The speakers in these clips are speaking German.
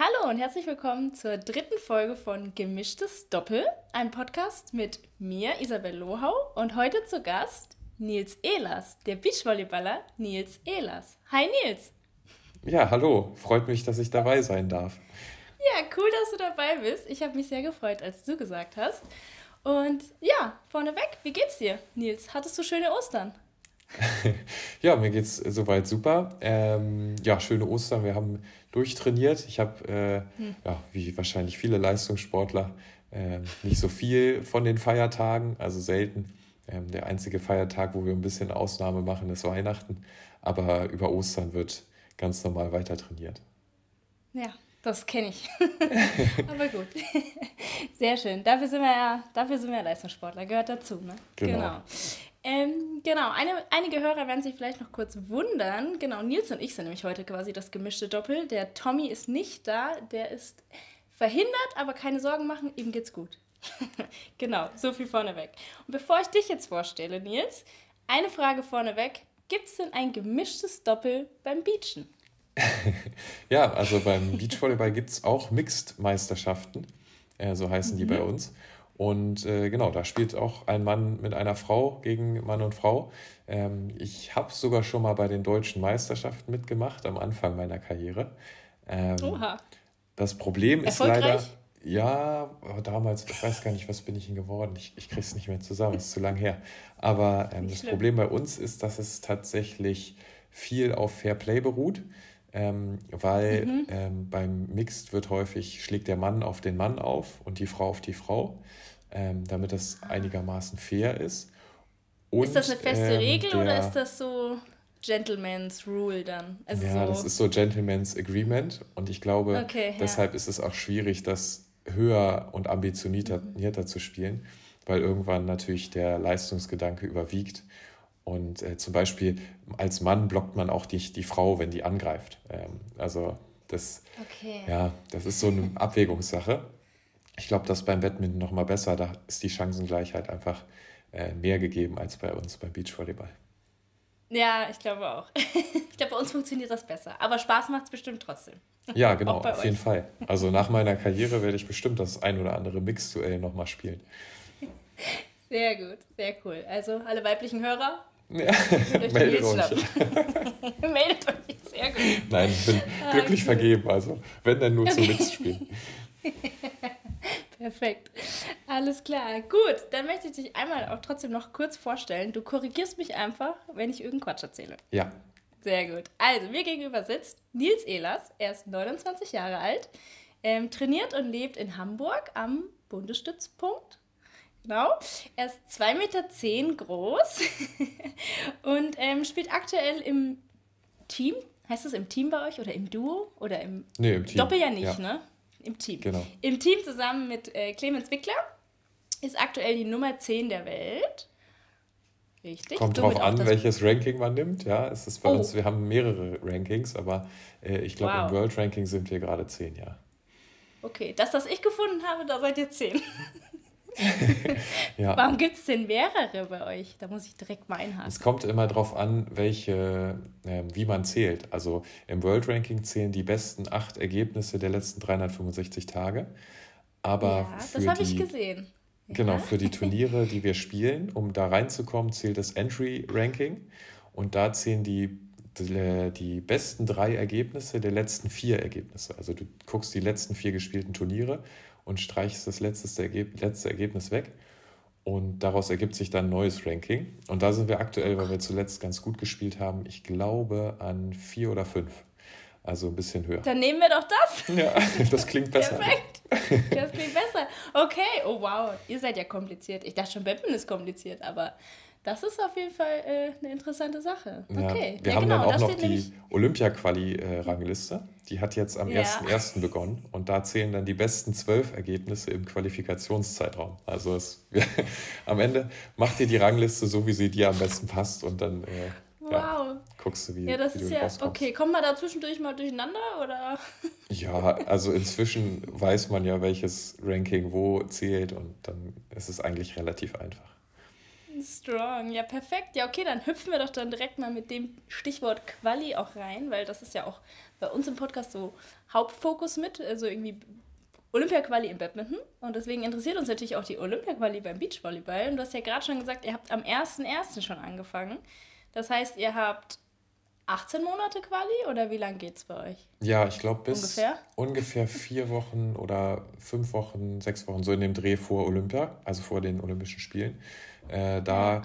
Hallo und herzlich willkommen zur dritten Folge von Gemischtes Doppel, ein Podcast mit mir, Isabel Lohau, und heute zu Gast Nils Ehlers, der Beachvolleyballer Nils Ehlers. Hi Nils! Ja, hallo, freut mich, dass ich dabei sein darf. Ja, cool, dass du dabei bist. Ich habe mich sehr gefreut, als du gesagt hast. Und ja, vorneweg, wie geht's dir, Nils? Hattest du schöne Ostern? ja, mir geht's soweit super. Ähm, ja, schöne Ostern. Wir haben durchtrainiert. Ich habe, äh, hm. ja, wie wahrscheinlich viele Leistungssportler, äh, nicht so viel von den Feiertagen, also selten. Ähm, der einzige Feiertag, wo wir ein bisschen Ausnahme machen, ist Weihnachten. Aber über Ostern wird ganz normal weiter trainiert. Ja, das kenne ich. Aber gut. Sehr schön. Dafür sind wir ja, dafür sind wir Leistungssportler, gehört dazu. Ne? Genau. genau. Ähm, genau, Eine, einige Hörer werden sich vielleicht noch kurz wundern. Genau, Nils und ich sind nämlich heute quasi das gemischte Doppel. Der Tommy ist nicht da, der ist verhindert, aber keine Sorgen machen, ihm geht's gut. genau, so viel vorneweg. Und bevor ich dich jetzt vorstelle, Nils, eine Frage vorneweg. Gibt es denn ein gemischtes Doppel beim Beachen? ja, also beim Beachvolleyball gibt es auch Mixed-Meisterschaften, äh, so heißen mhm. die bei uns. Und äh, genau, da spielt auch ein Mann mit einer Frau gegen Mann und Frau. Ähm, ich habe sogar schon mal bei den deutschen Meisterschaften mitgemacht, am Anfang meiner Karriere. Ähm, Oha. Das Problem ist leider. Ja, damals, ich weiß gar nicht, was bin ich denn geworden? Ich, ich kriege es nicht mehr zusammen, ist zu lang her. Aber ähm, das schlimm. Problem bei uns ist, dass es tatsächlich viel auf Fair Play beruht. Ähm, weil mhm. ähm, beim Mixed wird häufig, schlägt der Mann auf den Mann auf und die Frau auf die Frau ähm, damit das einigermaßen fair ist. Und, ist das eine feste ähm, Regel der, oder ist das so Gentleman's Rule dann? Also ja, so das ist so Gentleman's Agreement und ich glaube, okay, deshalb ja. ist es auch schwierig, das höher und ambitionierter mhm. zu spielen, weil irgendwann natürlich der Leistungsgedanke überwiegt. Und äh, zum Beispiel als Mann blockt man auch die, die Frau, wenn die angreift. Ähm, also das, okay. ja, das ist so eine Abwägungssache ich glaube, das beim Badminton noch mal besser. Da ist die Chancengleichheit einfach äh, mehr gegeben als bei uns beim Beachvolleyball. Ja, ich glaube auch. ich glaube, bei uns funktioniert das besser. Aber Spaß macht es bestimmt trotzdem. Ja, genau, auf euch. jeden Fall. Also nach meiner Karriere werde ich bestimmt das ein oder andere Mix-Duell nochmal spielen. Sehr gut, sehr cool. Also alle weiblichen Hörer, ja, meldet euch. meldet euch, sehr gut. Nein, ich bin glücklich vergeben, also wenn dann nur okay. zum Mix-Spielen. Perfekt. Alles klar. Gut, dann möchte ich dich einmal auch trotzdem noch kurz vorstellen. Du korrigierst mich einfach, wenn ich irgendeinen Quatsch erzähle. Ja. Sehr gut. Also, mir gegenüber sitzt Nils Ehlers. Er ist 29 Jahre alt, ähm, trainiert und lebt in Hamburg am Bundesstützpunkt. Genau. Er ist 2,10 Meter groß und ähm, spielt aktuell im Team. Heißt das im Team bei euch oder im Duo? Oder im, nee, im Team. Doppel ja nicht, ja. ne? Im Team. Genau. Im Team zusammen mit äh, Clemens Wickler ist aktuell die Nummer 10 der Welt. Richtig. Kommt drauf an, welches Ranking man nimmt. Ja, es ist bei oh. uns, wir haben mehrere Rankings, aber äh, ich glaube, wow. im World Ranking sind wir gerade 10, ja. Okay, das, was ich gefunden habe, da seid ihr 10. ja. Warum gibt es denn mehrere bei euch? Da muss ich direkt mal einhaken. Es kommt immer darauf an, welche, äh, wie man zählt. Also im World Ranking zählen die besten acht Ergebnisse der letzten 365 Tage. Aber ja, das habe ich gesehen. Genau, ja. für die Turniere, die wir spielen, um da reinzukommen, zählt das Entry Ranking. Und da zählen die die besten drei Ergebnisse der letzten vier Ergebnisse. Also du guckst die letzten vier gespielten Turniere und streichst das letzte, Ergeb letzte Ergebnis weg. Und daraus ergibt sich dann ein neues Ranking. Und da sind wir aktuell, weil wir zuletzt ganz gut gespielt haben, ich glaube an vier oder fünf. Also ein bisschen höher. Dann nehmen wir doch das. Ja, das klingt besser. Perfekt. Das klingt besser. Okay, oh wow, ihr seid ja kompliziert. Ich dachte schon, Badminton ist kompliziert, aber das ist auf jeden Fall äh, eine interessante Sache. Okay. Ja, wir ja, haben genau, dann auch noch die Olympia-Quali-Rangliste. Die hat jetzt am ja. 1.1. begonnen und da zählen dann die besten zwölf Ergebnisse im Qualifikationszeitraum. Also es, am Ende macht ihr die Rangliste so, wie sie dir am besten passt und dann äh, wow. ja, guckst du, wie, ja, das wie ist ja, Okay, kommt man da zwischendurch mal durcheinander oder? Ja, also inzwischen weiß man ja, welches Ranking wo zählt und dann ist es eigentlich relativ einfach. Strong, ja perfekt. Ja, okay, dann hüpfen wir doch dann direkt mal mit dem Stichwort Quali auch rein, weil das ist ja auch bei uns im Podcast so Hauptfokus mit, also irgendwie Olympia-Quali im Badminton. Und deswegen interessiert uns natürlich auch die Olympia-Quali beim Beachvolleyball. Und du hast ja gerade schon gesagt, ihr habt am 1.1. schon angefangen. Das heißt, ihr habt 18 Monate Quali oder wie lange geht es bei euch? Ja, ich glaube bis ungefähr? ungefähr vier Wochen oder fünf Wochen, sechs Wochen, so in dem Dreh vor Olympia, also vor den Olympischen Spielen. Äh, da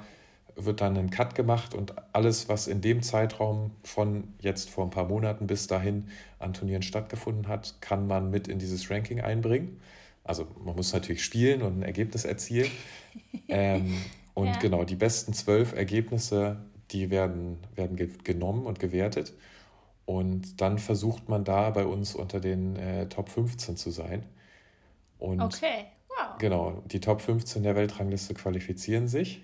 wird dann ein Cut gemacht und alles, was in dem Zeitraum von jetzt vor ein paar Monaten bis dahin an Turnieren stattgefunden hat, kann man mit in dieses Ranking einbringen. Also man muss natürlich spielen und ein Ergebnis erzielen. ähm, und ja. genau, die besten zwölf Ergebnisse, die werden, werden ge genommen und gewertet. Und dann versucht man da bei uns unter den äh, Top 15 zu sein. Und okay, wow. Genau, die Top 15 der Weltrangliste qualifizieren sich.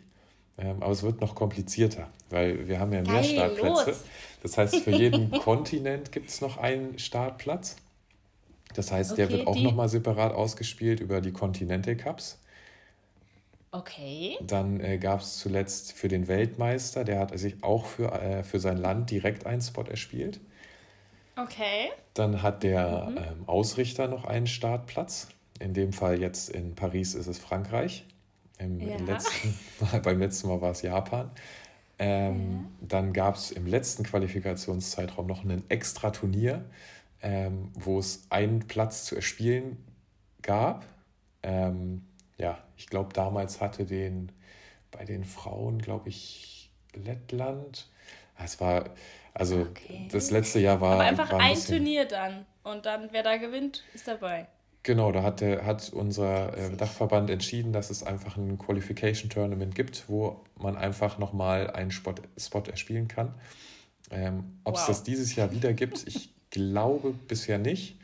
Ähm, aber es wird noch komplizierter, weil wir haben ja mehr Geil, Startplätze. Los. Das heißt, für jeden Kontinent gibt es noch einen Startplatz. Das heißt, okay, der wird auch nochmal separat ausgespielt über die Continental Cups. Okay. Dann äh, gab es zuletzt für den Weltmeister, der hat sich auch für, äh, für sein Land direkt einen Spot erspielt. Okay. Dann hat der mhm. ähm, Ausrichter noch einen Startplatz. In dem Fall jetzt in Paris ist es Frankreich. Im, ja. letzten Mal, beim letzten Mal war es Japan. Ähm, ja. Dann gab es im letzten Qualifikationszeitraum noch ein extra Turnier, ähm, wo es einen Platz zu erspielen gab. Ähm, ja, ich glaube, damals hatte den bei den Frauen, glaube ich, Lettland. Es war, also okay. das letzte Jahr war. Aber einfach war ein, ein Turnier dann. Und dann, wer da gewinnt, ist dabei. Genau, da hat, hat unser äh, Dachverband entschieden, dass es einfach ein Qualification Tournament gibt, wo man einfach nochmal einen Spot, Spot erspielen kann. Ähm, Ob es wow. das dieses Jahr wieder gibt, ich glaube bisher nicht.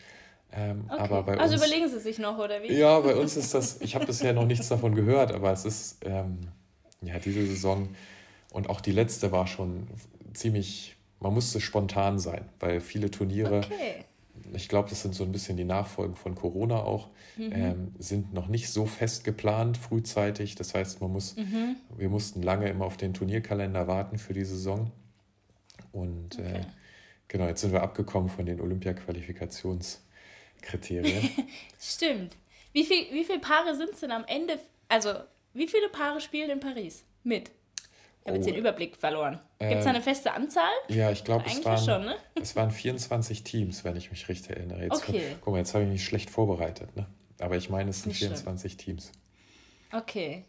Ähm, okay. aber bei also uns, überlegen Sie sich noch, oder wie? Ja, bei uns ist das, ich habe bisher noch nichts davon gehört, aber es ist, ähm, ja, diese Saison und auch die letzte war schon ziemlich, man musste spontan sein, weil viele Turniere okay ich glaube, das sind so ein bisschen die Nachfolgen von Corona auch, mhm. ähm, sind noch nicht so fest geplant frühzeitig. Das heißt, man muss, mhm. wir mussten lange immer auf den Turnierkalender warten für die Saison. Und äh, okay. äh, genau, jetzt sind wir abgekommen von den Olympia-Qualifikationskriterien. Stimmt. Wie, viel, wie viele Paare sind es denn am Ende? Also, wie viele Paare spielen in Paris mit? Ich habe jetzt den oh. Überblick verloren. Gibt es da eine ähm, feste Anzahl? Ja, ich glaube, es, waren, schon, ne? es waren 24 Teams, wenn ich mich richtig erinnere. Jetzt, okay. Guck mal, jetzt habe ich mich schlecht vorbereitet. Ne? Aber ich meine, es sind 24 schlimm. Teams. Okay.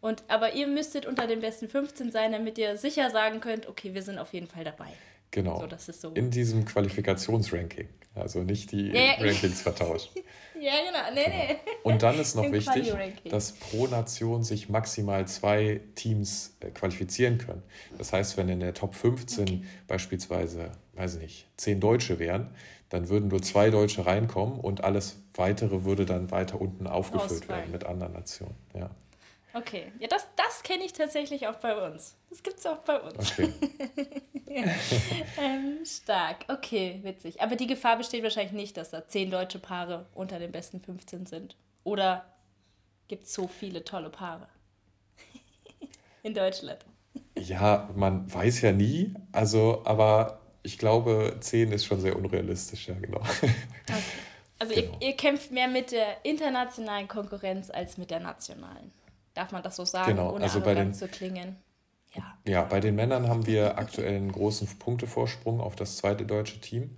Und, aber ihr müsstet unter den besten 15 sein, damit ihr sicher sagen könnt, okay, wir sind auf jeden Fall dabei. Genau. So, das ist so. In diesem Qualifikationsranking. Also nicht die ja, Rankings vertauscht. ja, genau. Nee, genau. nee. Und dann ist noch wichtig, dass pro Nation sich maximal zwei Teams äh, qualifizieren können. Das heißt, wenn in der Top 15 okay. beispielsweise, weiß ich nicht, zehn Deutsche wären, dann würden nur zwei Deutsche reinkommen und alles weitere würde dann weiter unten aufgefüllt Ausfall. werden mit anderen Nationen. Ja. Okay, ja, das, das kenne ich tatsächlich auch bei uns. Das gibt es auch bei uns. Okay. ähm, stark, okay, witzig. Aber die Gefahr besteht wahrscheinlich nicht, dass da zehn deutsche Paare unter den besten 15 sind. Oder gibt es so viele tolle Paare in Deutschland? ja, man weiß ja nie. Also, aber ich glaube, zehn ist schon sehr unrealistisch, ja, genau. Okay. Also genau. ihr, ihr kämpft mehr mit der internationalen Konkurrenz als mit der nationalen. Darf man das so sagen, genau, ohne also bei den, zu klingen? Ja. ja, bei den Männern haben wir aktuell einen großen Punktevorsprung auf das zweite deutsche Team.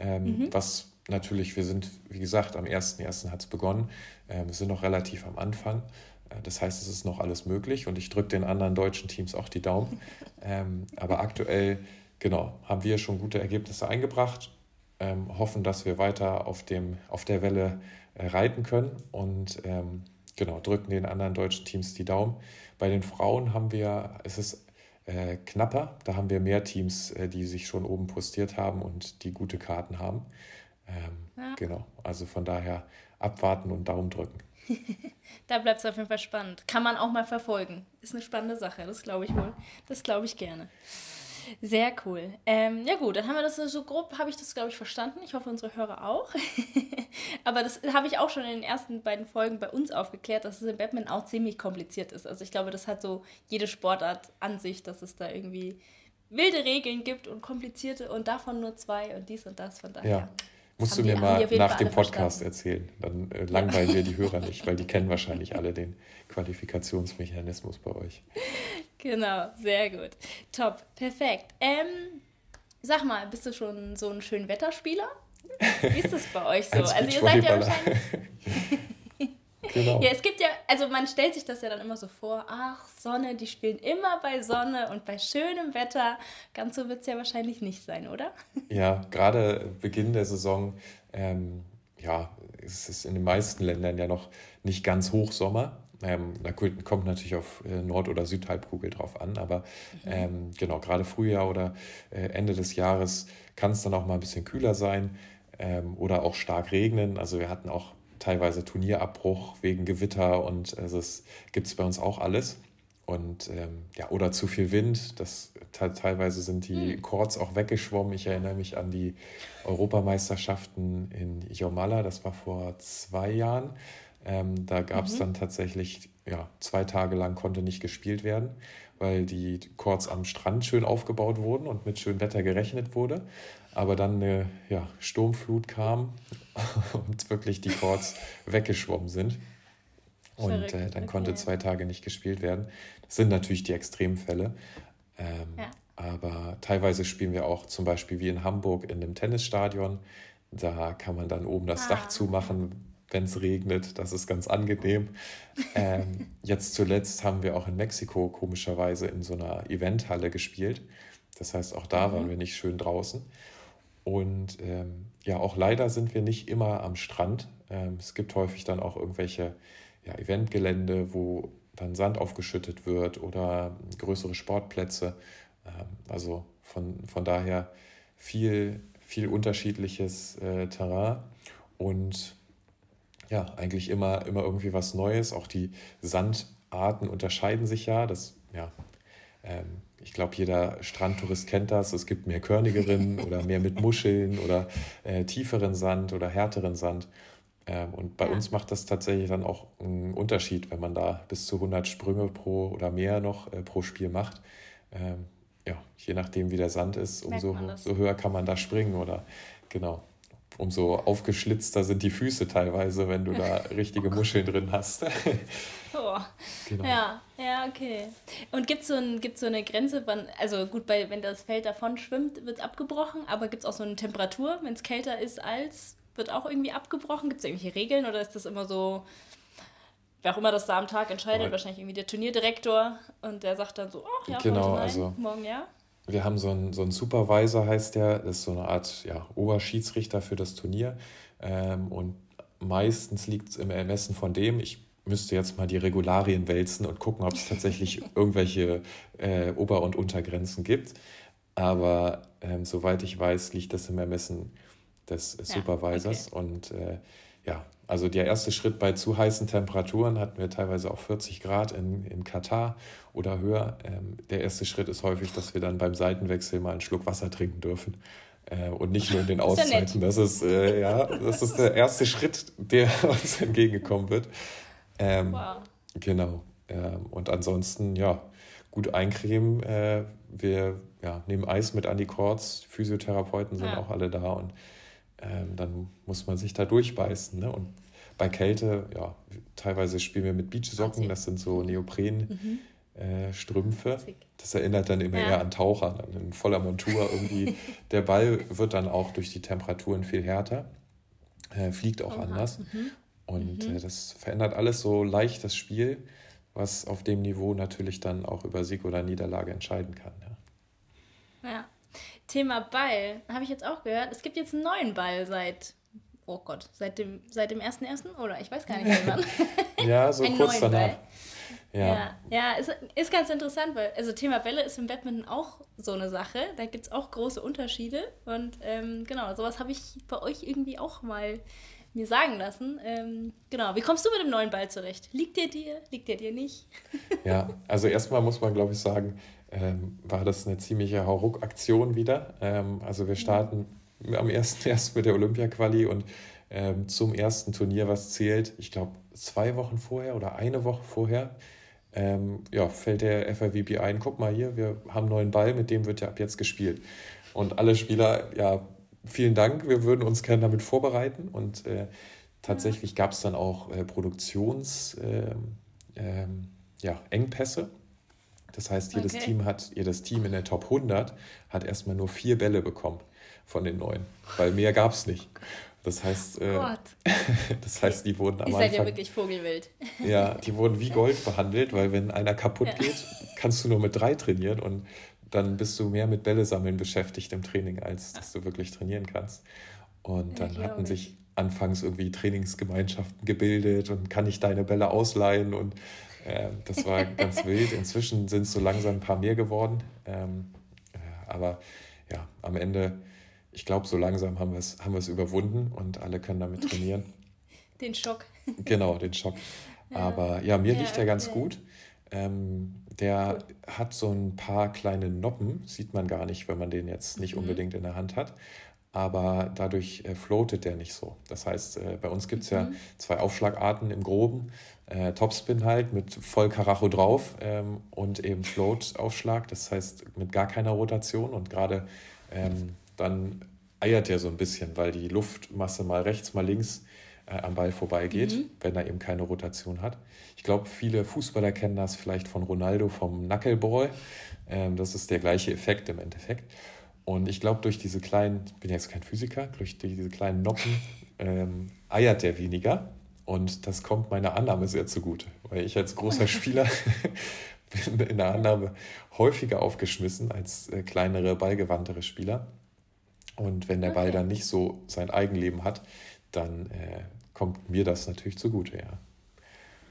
Ähm, mhm. Was natürlich, wir sind, wie gesagt, am 1.1. hat es begonnen. Ähm, wir sind noch relativ am Anfang. Äh, das heißt, es ist noch alles möglich und ich drücke den anderen deutschen Teams auch die Daumen. ähm, aber aktuell, genau, haben wir schon gute Ergebnisse eingebracht, ähm, hoffen, dass wir weiter auf, dem, auf der Welle äh, reiten können und genau, drücken den anderen deutschen Teams die Daumen. Bei den Frauen haben wir, es ist äh, knapper, da haben wir mehr Teams, äh, die sich schon oben postiert haben und die gute Karten haben. Ähm, ja. Genau, also von daher abwarten und Daumen drücken. da bleibt es auf jeden Fall spannend. Kann man auch mal verfolgen. Ist eine spannende Sache, das glaube ich wohl. Das glaube ich gerne. Sehr cool. Ähm, ja gut, dann haben wir das so grob, habe ich das, glaube ich, verstanden. Ich hoffe, unsere Hörer auch. Aber das habe ich auch schon in den ersten beiden Folgen bei uns aufgeklärt, dass es im Batman auch ziemlich kompliziert ist. Also ich glaube, das hat so jede Sportart an sich, dass es da irgendwie wilde Regeln gibt und komplizierte und davon nur zwei und dies und das. Von daher. Ja. Musst du mir mal nach dem Podcast verstanden. erzählen. Dann äh, langweilen wir die Hörer nicht, weil die kennen wahrscheinlich alle den Qualifikationsmechanismus bei euch. Genau, sehr gut. Top, perfekt. Ähm, sag mal, bist du schon so ein schön Wetterspieler? Wie ist das bei euch so? also ihr seid ja wahrscheinlich. Genau. Ja, es gibt ja, also man stellt sich das ja dann immer so vor, ach, Sonne, die spielen immer bei Sonne und bei schönem Wetter. Ganz so wird es ja wahrscheinlich nicht sein, oder? Ja, gerade Beginn der Saison, ähm, ja, es ist in den meisten Ländern ja noch nicht ganz Hochsommer. Ähm, da kommt natürlich auf äh, Nord- oder Südhalbkugel drauf an, aber mhm. ähm, genau, gerade Frühjahr oder äh, Ende des Jahres kann es dann auch mal ein bisschen kühler sein ähm, oder auch stark regnen. Also wir hatten auch teilweise Turnierabbruch wegen Gewitter und also es gibt es bei uns auch alles. Und ähm, ja, oder zu viel Wind. Das teilweise sind die hm. Chords auch weggeschwommen. Ich erinnere mich an die Europameisterschaften in Jomala, das war vor zwei Jahren. Ähm, da gab es mhm. dann tatsächlich, ja, zwei Tage lang konnte nicht gespielt werden, weil die Chords am Strand schön aufgebaut wurden und mit schönem Wetter gerechnet wurde aber dann eine ja, Sturmflut kam und wirklich die Chords weggeschwommen sind. Und äh, dann konnte okay. zwei Tage nicht gespielt werden. Das sind natürlich die Extremfälle. Ähm, ja. Aber teilweise spielen wir auch zum Beispiel wie in Hamburg in einem Tennisstadion. Da kann man dann oben das ah. Dach zumachen, wenn es regnet. Das ist ganz angenehm. Ähm, jetzt zuletzt haben wir auch in Mexiko komischerweise in so einer Eventhalle gespielt. Das heißt, auch da mhm. waren wir nicht schön draußen. Und ähm, ja, auch leider sind wir nicht immer am Strand. Ähm, es gibt häufig dann auch irgendwelche ja, Eventgelände, wo dann Sand aufgeschüttet wird oder größere Sportplätze. Ähm, also von, von daher viel, viel unterschiedliches äh, Terrain und ja, eigentlich immer, immer irgendwie was Neues. Auch die Sandarten unterscheiden sich ja. Das ja, ähm, ich glaube, jeder Strandtourist kennt das. Es gibt mehr körnigeren oder mehr mit Muscheln oder äh, tieferen Sand oder härteren Sand. Ähm, und bei ja. uns macht das tatsächlich dann auch einen Unterschied, wenn man da bis zu 100 Sprünge pro oder mehr noch äh, pro Spiel macht. Ähm, ja, je nachdem, wie der Sand ist, umso so höher kann man da springen oder genau umso aufgeschlitzter sind die Füße teilweise, wenn du da richtige Muscheln drin hast. oh. Genau. Ja, ja, okay. Und gibt es so, ein, so eine Grenze, wann, also gut, bei, wenn das Feld davon schwimmt, wird es abgebrochen, aber gibt es auch so eine Temperatur, wenn es kälter ist als, wird auch irgendwie abgebrochen? Gibt es irgendwelche Regeln oder ist das immer so, wer auch immer das da am Tag entscheidet, wahrscheinlich irgendwie der Turnierdirektor und der sagt dann so, oh ja, genau, nein, also, morgen ja? Wir haben so einen, so einen Supervisor, heißt der, das ist so eine Art ja, Oberschiedsrichter für das Turnier. Ähm, und meistens liegt es im Ermessen von dem. Ich müsste jetzt mal die Regularien wälzen und gucken, ob es tatsächlich irgendwelche äh, Ober- und Untergrenzen gibt. Aber ähm, soweit ich weiß, liegt das im Ermessen des Supervisors. Ja, okay. Und äh, ja, also der erste Schritt bei zu heißen Temperaturen hatten wir teilweise auch 40 Grad in, in Katar oder höher. Ähm, der erste Schritt ist häufig, dass wir dann beim Seitenwechsel mal einen Schluck Wasser trinken dürfen. Äh, und nicht nur in den Auszeiten. Das ist, äh, ja, das ist der erste Schritt, der uns entgegengekommen wird. Ähm, wow. Genau. Ähm, und ansonsten, ja, gut eincremen. Äh, wir ja, nehmen Eis mit an die Chords. Physiotherapeuten sind ja. auch alle da und ähm, dann muss man sich da durchbeißen. Ne? Und bei Kälte, ja, teilweise spielen wir mit Beachsocken, das sind so Neopren. Äh, Strümpfe. Das erinnert dann immer ja. eher an Taucher, dann in voller Montur irgendwie. der Ball wird dann auch durch die Temperaturen viel härter, äh, fliegt auch Oha. anders. Mhm. Und mhm. Äh, das verändert alles so leicht das Spiel, was auf dem Niveau natürlich dann auch über Sieg oder Niederlage entscheiden kann. Ja. ja. Thema Ball, habe ich jetzt auch gehört. Es gibt jetzt einen neuen Ball seit, oh Gott, seit dem, seit dem 1.1. oder ich weiß gar nicht wann. ja, so Einen kurz danach. Ball. Ja, ja, ja ist, ist ganz interessant, weil also Thema Bälle ist im Badminton auch so eine Sache. Da gibt es auch große Unterschiede. Und ähm, genau, sowas habe ich bei euch irgendwie auch mal mir sagen lassen. Ähm, genau, wie kommst du mit dem neuen Ball zurecht? Liegt der dir? Liegt der dir nicht? ja, also erstmal muss man, glaube ich, sagen, ähm, war das eine ziemliche Hauruck-Aktion wieder. Ähm, also wir starten am 1.1. mit der Olympia-Quali und ähm, zum ersten Turnier, was zählt, ich glaube zwei Wochen vorher oder eine Woche vorher, ähm, ja, fällt der FIVB ein, guck mal hier, wir haben einen neuen Ball, mit dem wird ja ab jetzt gespielt. Und alle Spieler, ja, vielen Dank, wir würden uns gerne damit vorbereiten. Und äh, tatsächlich gab es dann auch äh, Produktionsengpässe. Ähm, ja, Das heißt, jedes okay. Team hat, jedes Team in der Top 100 hat erstmal nur vier Bälle bekommen von den neuen, weil mehr gab es nicht. Das heißt, äh, das heißt, die wurden am Ihr seid ja wirklich Vogelwild. ja, die wurden wie Gold behandelt, weil wenn einer kaputt ja. geht, kannst du nur mit drei trainieren und dann bist du mehr mit Bälle sammeln beschäftigt im Training, als dass du wirklich trainieren kannst. Und dann ja, hatten sich anfangs irgendwie Trainingsgemeinschaften gebildet und kann ich deine Bälle ausleihen und äh, das war ganz wild. Inzwischen sind es so langsam ein paar mehr geworden. Ähm, äh, aber ja, am Ende ich glaube, so langsam haben wir es haben überwunden und alle können damit trainieren. Den Schock. Genau, den Schock. Aber ja, mir ja, liegt er ganz gut. Ähm, der cool. hat so ein paar kleine Noppen, sieht man gar nicht, wenn man den jetzt nicht mhm. unbedingt in der Hand hat. Aber dadurch äh, floatet der nicht so. Das heißt, äh, bei uns gibt es mhm. ja zwei Aufschlagarten im Groben. Äh, Topspin halt mit voll Karacho drauf ähm, und eben Float-Aufschlag. Das heißt mit gar keiner Rotation und gerade ähm, dann eiert er so ein bisschen, weil die Luftmasse mal rechts, mal links äh, am Ball vorbeigeht, mhm. wenn er eben keine Rotation hat. Ich glaube, viele Fußballer kennen das vielleicht von Ronaldo vom Knuckleball. Ähm, das ist der gleiche Effekt im Endeffekt. Und ich glaube, durch diese kleinen, ich bin jetzt kein Physiker, durch diese kleinen Noppen ähm, eiert der weniger. Und das kommt meiner Annahme sehr zugute, weil ich als großer Spieler bin in der Annahme häufiger aufgeschmissen als äh, kleinere, ballgewandtere Spieler. Und wenn der okay. Ball dann nicht so sein Eigenleben hat, dann äh, kommt mir das natürlich zugute, ja.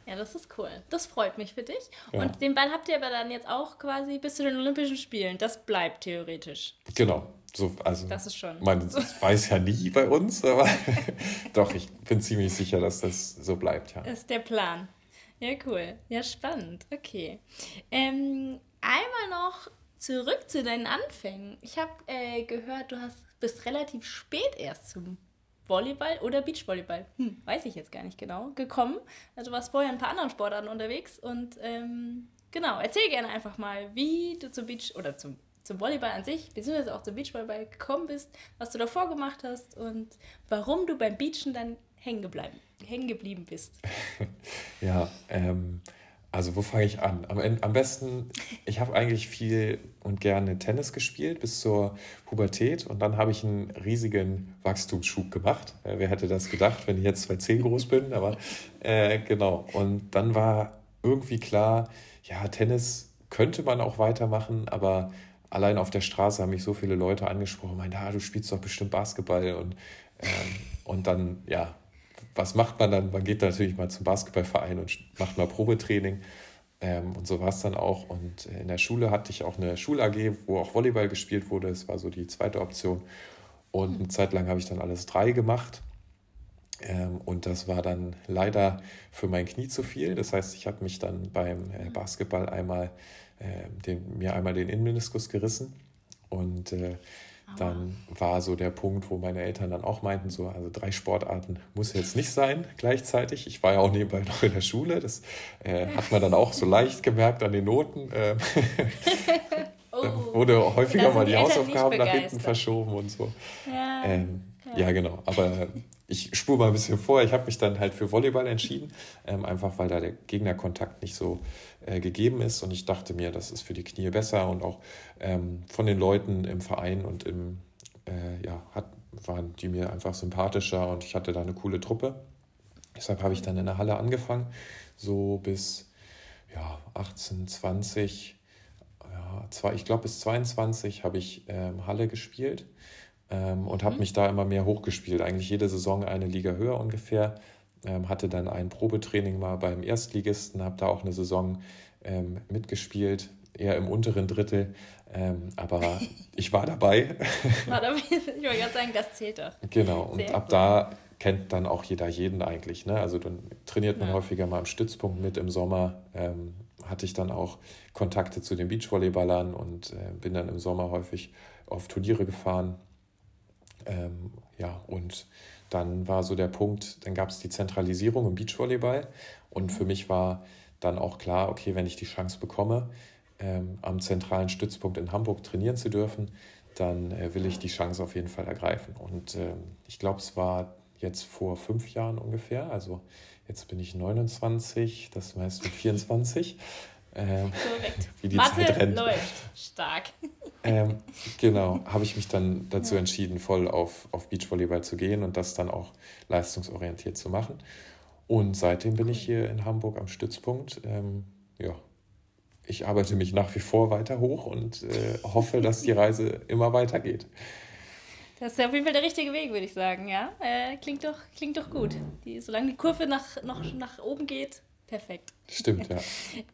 Ja, das ist cool. Das freut mich für dich. Ja. Und den Ball habt ihr aber dann jetzt auch quasi bis zu den Olympischen Spielen. Das bleibt theoretisch. Genau. So, also, das ist schon. Man so. weiß ja nie bei uns, aber doch, ich bin ziemlich sicher, dass das so bleibt, ja. Das ist der Plan. Ja, cool. Ja, spannend. Okay. Ähm, einmal noch zurück zu deinen Anfängen. Ich habe äh, gehört, du hast bist relativ spät erst zum Volleyball oder Beachvolleyball, hm, weiß ich jetzt gar nicht genau, gekommen. Also warst vorher ein paar anderen Sportarten unterwegs und ähm, genau, erzähl gerne einfach mal, wie du zum Beach oder zum, zum Volleyball an sich, beziehungsweise auch zum Beachvolleyball gekommen bist, was du davor gemacht hast und warum du beim Beachen dann hängen, hängen geblieben bist. ja, ähm, also wo fange ich an? Am, am besten, ich habe eigentlich viel und gerne Tennis gespielt bis zur Pubertät und dann habe ich einen riesigen Wachstumsschub gemacht. Äh, wer hätte das gedacht, wenn ich jetzt 2,10 groß bin? Aber äh, genau. Und dann war irgendwie klar, ja, Tennis könnte man auch weitermachen, aber allein auf der Straße haben mich so viele Leute angesprochen, meinen, ah, du spielst doch bestimmt Basketball und, ähm, und dann, ja, was macht man dann? Man geht natürlich mal zum Basketballverein und macht mal Probetraining. Ähm, und so war es dann auch. Und äh, in der Schule hatte ich auch eine Schul-AG, wo auch Volleyball gespielt wurde. Das war so die zweite Option. Und eine Zeit lang habe ich dann alles drei gemacht. Ähm, und das war dann leider für mein Knie zu viel. Das heißt, ich habe mich dann beim äh, Basketball einmal, äh, den, mir einmal den Innenmeniskus gerissen. Und äh, dann war so der Punkt, wo meine Eltern dann auch meinten, so, also drei Sportarten muss jetzt nicht sein gleichzeitig. Ich war ja auch nebenbei noch in der Schule, das äh, hat man dann auch so leicht gemerkt an den Noten. Äh, oh, wurde häufiger mal die, die Hausaufgaben nach hinten verschoben und so. Ja, ähm, ja. ja genau. Aber ich spule mal ein bisschen vor. Ich habe mich dann halt für Volleyball entschieden, ähm, einfach weil da der Gegnerkontakt nicht so äh, gegeben ist. Und ich dachte mir, das ist für die Knie besser und auch ähm, von den Leuten im Verein und im, äh, ja, hat, waren die mir einfach sympathischer und ich hatte da eine coole Truppe. Deshalb habe ich dann in der Halle angefangen, so bis ja, 18, 20, ja, zwei, ich glaube bis 22 habe ich ähm, Halle gespielt ähm, und habe mhm. mich da immer mehr hochgespielt. Eigentlich jede Saison eine Liga höher ungefähr. Ähm, hatte dann ein Probetraining mal beim Erstligisten, habe da auch eine Saison ähm, mitgespielt, eher im unteren Drittel. Ähm, aber ich war dabei. War dabei, ich wollte gerade sagen, das zählt doch. Genau, und Sehr ab cool. da kennt dann auch jeder jeden eigentlich. Ne? Also dann trainiert man ja. häufiger mal im Stützpunkt mit im Sommer. Ähm, hatte ich dann auch Kontakte zu den Beachvolleyballern und äh, bin dann im Sommer häufig auf Turniere gefahren. Ähm, ja, und dann war so der Punkt, dann gab es die Zentralisierung im Beachvolleyball und für mich war dann auch klar, okay, wenn ich die Chance bekomme, ähm, am zentralen Stützpunkt in Hamburg trainieren zu dürfen, dann äh, will ich die Chance auf jeden Fall ergreifen. Und ähm, ich glaube, es war jetzt vor fünf Jahren ungefähr, also jetzt bin ich 29, das heißt mit 24. Ähm, wie die Mathe Zeit rennt. läuft. Stark. Ähm, genau, habe ich mich dann dazu ja. entschieden, voll auf, auf Beachvolleyball zu gehen und das dann auch leistungsorientiert zu machen. Und seitdem bin ich hier in Hamburg am Stützpunkt. Ähm, ja, ich arbeite mich nach wie vor weiter hoch und äh, hoffe, dass die Reise immer weitergeht. Das ist ja auf jeden Fall der richtige Weg, würde ich sagen, ja. Äh, klingt, doch, klingt doch gut. Die, solange die Kurve nach, noch nach oben geht, perfekt. Stimmt, ja.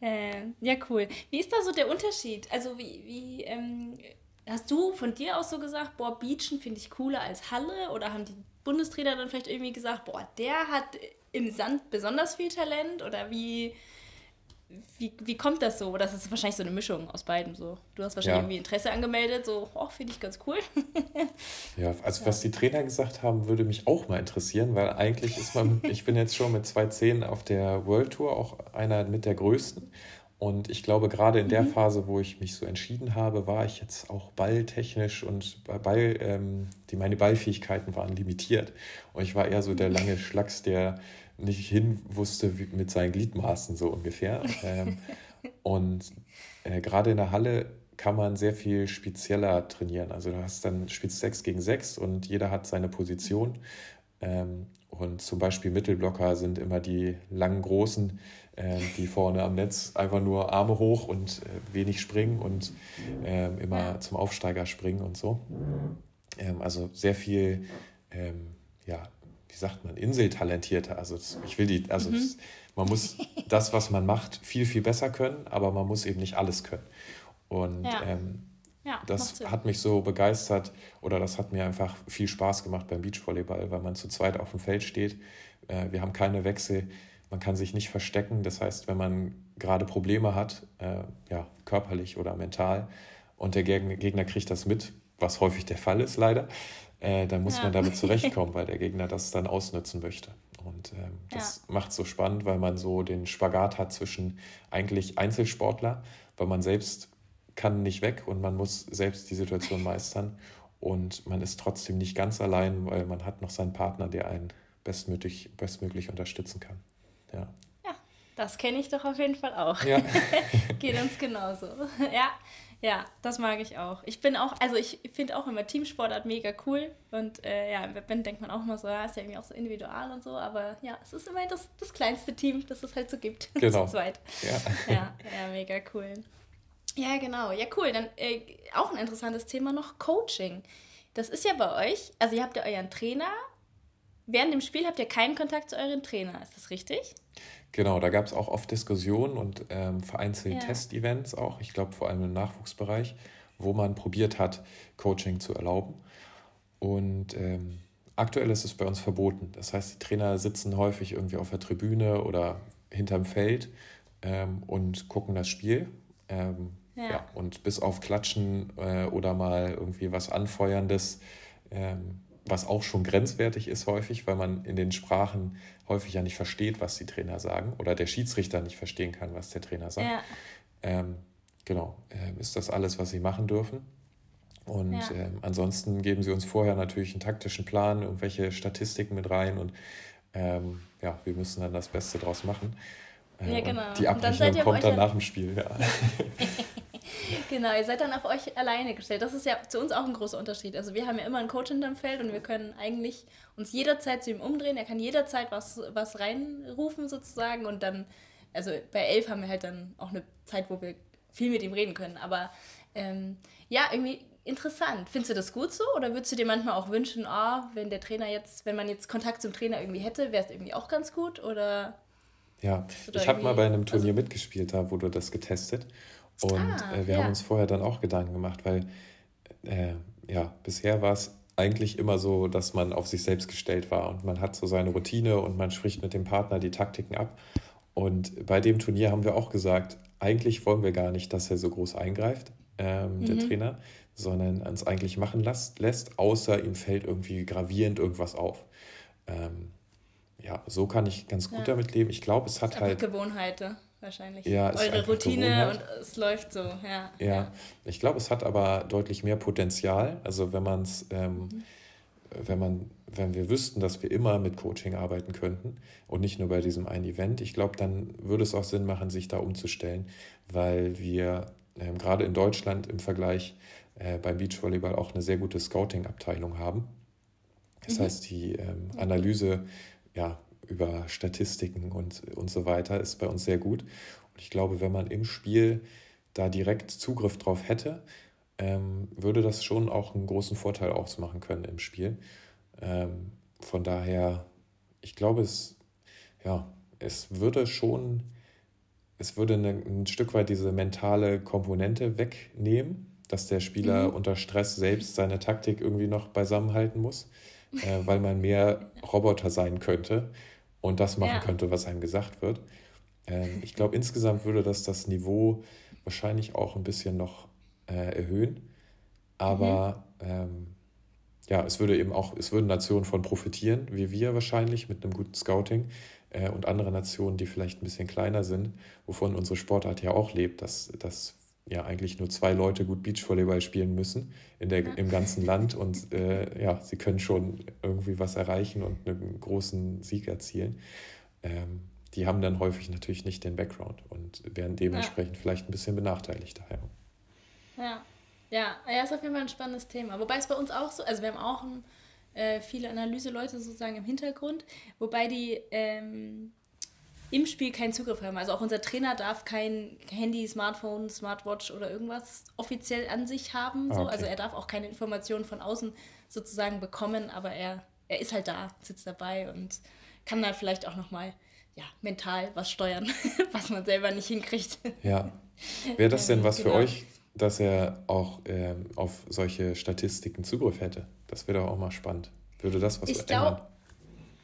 äh, ja, cool. Wie ist da so der Unterschied? Also, wie, wie ähm, hast du von dir aus so gesagt, boah, Beachen finde ich cooler als Halle? Oder haben die Bundestrainer dann vielleicht irgendwie gesagt, boah, der hat im Sand besonders viel Talent? Oder wie, wie, wie kommt das so? Oder das ist wahrscheinlich so eine Mischung aus beiden so. Du hast wahrscheinlich ja. irgendwie Interesse angemeldet, so, oh, finde ich ganz cool. ja, also ja. was die Trainer gesagt haben, würde mich auch mal interessieren, weil eigentlich ist man, ich bin jetzt schon mit zwei Zehn auf der World Tour, auch einer mit der größten. Und ich glaube, gerade in der mhm. Phase, wo ich mich so entschieden habe, war ich jetzt auch balltechnisch und Ball, ähm, die, meine Ballfähigkeiten waren limitiert. Und ich war eher so der lange Schlacks, der nicht hin wusste wie, mit seinen Gliedmaßen so ungefähr. ähm, und äh, gerade in der Halle kann man sehr viel spezieller trainieren. Also du hast dann spielst 6 gegen 6 und jeder hat seine Position. Ähm, und zum Beispiel Mittelblocker sind immer die langen Großen, äh, die vorne am Netz einfach nur Arme hoch und äh, wenig springen und ähm, immer zum Aufsteiger springen und so. Ähm, also sehr viel ähm, ja, sagt man, Inseltalentierte. Also ich will die, also mhm. das, man muss das, was man macht, viel, viel besser können, aber man muss eben nicht alles können. Und ja. Ähm, ja, das hat mich so begeistert oder das hat mir einfach viel Spaß gemacht beim Beachvolleyball, weil man zu zweit auf dem Feld steht. Äh, wir haben keine Wechsel, man kann sich nicht verstecken. Das heißt, wenn man gerade Probleme hat, äh, ja, körperlich oder mental, und der Gegner kriegt das mit, was häufig der Fall ist leider, äh, dann muss ja. man damit zurechtkommen, weil der Gegner das dann ausnutzen möchte. Und ähm, das ja. macht so spannend, weil man so den Spagat hat zwischen eigentlich Einzelsportler, weil man selbst kann nicht weg und man muss selbst die Situation meistern. Und man ist trotzdem nicht ganz allein, weil man hat noch seinen Partner, der einen bestmöglich, bestmöglich unterstützen kann. Ja. Das kenne ich doch auf jeden Fall auch. Ja. Geht uns genauso. Ja, ja, das mag ich auch. Ich bin auch, also ich finde auch immer Teamsportart mega cool. Und äh, ja, im Wettbewerb denkt man auch immer so, ja, ist ja irgendwie auch so individual und so, aber ja, es ist immer das, das kleinste Team, das es halt so gibt. Genau. zu zweit. Ja. ja, ja, mega cool. Ja, genau. Ja, cool. Dann äh, auch ein interessantes Thema noch, Coaching. Das ist ja bei euch, also ihr habt ja euren Trainer. Während dem Spiel habt ihr keinen Kontakt zu euren Trainer, ist das richtig? Genau, da gab es auch oft Diskussionen und ähm, vereinzelt ja. Testevents auch, ich glaube vor allem im Nachwuchsbereich, wo man probiert hat, Coaching zu erlauben. Und ähm, aktuell ist es bei uns verboten. Das heißt, die Trainer sitzen häufig irgendwie auf der Tribüne oder hinterm Feld ähm, und gucken das Spiel. Ähm, ja. ja. und bis auf Klatschen äh, oder mal irgendwie was Anfeuerndes ähm, was auch schon grenzwertig ist häufig, weil man in den Sprachen häufig ja nicht versteht, was die Trainer sagen oder der Schiedsrichter nicht verstehen kann, was der Trainer sagt. Ja. Ähm, genau, äh, ist das alles, was sie machen dürfen. Und ja. ähm, ansonsten geben sie uns vorher natürlich einen taktischen Plan, irgendwelche Statistiken mit rein und ähm, ja, wir müssen dann das Beste draus machen. Äh, ja, genau. Die Abrechnung kommt dann nach dem Spiel, ja. genau, ihr seid dann auf euch alleine gestellt. Das ist ja zu uns auch ein großer Unterschied. Also wir haben ja immer einen Coach hinterm Feld und wir können eigentlich uns jederzeit zu ihm umdrehen. Er kann jederzeit was, was reinrufen sozusagen und dann, also bei elf haben wir halt dann auch eine Zeit, wo wir viel mit ihm reden können. Aber ähm, ja, irgendwie interessant. Findest du das gut so oder würdest du dir manchmal auch wünschen, oh, wenn der Trainer jetzt, wenn man jetzt Kontakt zum Trainer irgendwie hätte, wäre es irgendwie auch ganz gut oder? Ja, ich habe mal bei einem Turnier also, mitgespielt, da wurde das getestet. Und ah, äh, wir ja. haben uns vorher dann auch Gedanken gemacht, weil äh, ja, bisher war es eigentlich immer so, dass man auf sich selbst gestellt war und man hat so seine Routine und man spricht mit dem Partner die Taktiken ab. Und bei dem Turnier haben wir auch gesagt, eigentlich wollen wir gar nicht, dass er so groß eingreift, ähm, mhm. der Trainer, sondern uns eigentlich machen lässt, lässt, außer ihm fällt irgendwie gravierend irgendwas auf. Ähm, ja, so kann ich ganz gut ja. damit leben. Ich glaube, es hat halt. Gewohnheiten wahrscheinlich. Ja, Eure Routine Gewohnheit. und es läuft so, ja. Ja, ja. ich glaube, es hat aber deutlich mehr Potenzial. Also wenn man es, ähm, mhm. wenn man, wenn wir wüssten, dass wir immer mit Coaching arbeiten könnten und nicht nur bei diesem einen Event, ich glaube, dann würde es auch Sinn machen, sich da umzustellen, weil wir ähm, gerade in Deutschland im Vergleich äh, beim Beachvolleyball auch eine sehr gute Scouting-Abteilung haben. Das mhm. heißt, die ähm, Analyse ja, über Statistiken und, und so weiter ist bei uns sehr gut. Und ich glaube, wenn man im Spiel da direkt Zugriff drauf hätte, ähm, würde das schon auch einen großen Vorteil ausmachen können im Spiel. Ähm, von daher, ich glaube, es, ja, es würde schon, es würde eine, ein Stück weit diese mentale Komponente wegnehmen, dass der Spieler mhm. unter Stress selbst seine Taktik irgendwie noch beisammenhalten muss, äh, weil man mehr Roboter sein könnte und das machen ja. könnte, was einem gesagt wird. Ähm, ich glaube, insgesamt würde das das Niveau wahrscheinlich auch ein bisschen noch äh, erhöhen. Aber mhm. ähm, ja, es würde eben auch, es würden Nationen von profitieren, wie wir wahrscheinlich mit einem guten Scouting äh, und andere Nationen, die vielleicht ein bisschen kleiner sind, wovon unsere Sportart ja auch lebt, dass, dass ja eigentlich nur zwei Leute gut Beachvolleyball spielen müssen in der, im ganzen Land und äh, ja, sie können schon irgendwie was erreichen und einen großen Sieg erzielen. Ähm, die haben dann häufig natürlich nicht den Background und werden dementsprechend ja. vielleicht ein bisschen benachteiligt daher. Ja. ja, ja, ist auf jeden Fall ein spannendes Thema. Wobei es bei uns auch so, also wir haben auch ein, äh, viele Analyseleute sozusagen im Hintergrund, wobei die ähm, im Spiel keinen Zugriff haben. Also auch unser Trainer darf kein Handy, Smartphone, Smartwatch oder irgendwas offiziell an sich haben. So. Okay. Also er darf auch keine Informationen von außen sozusagen bekommen, aber er, er ist halt da, sitzt dabei und kann da vielleicht auch nochmal ja, mental was steuern, was man selber nicht hinkriegt. Ja. Wäre das denn was genau. für euch, dass er auch ähm, auf solche Statistiken Zugriff hätte? Das wäre doch auch mal spannend. Würde das was ich glaub,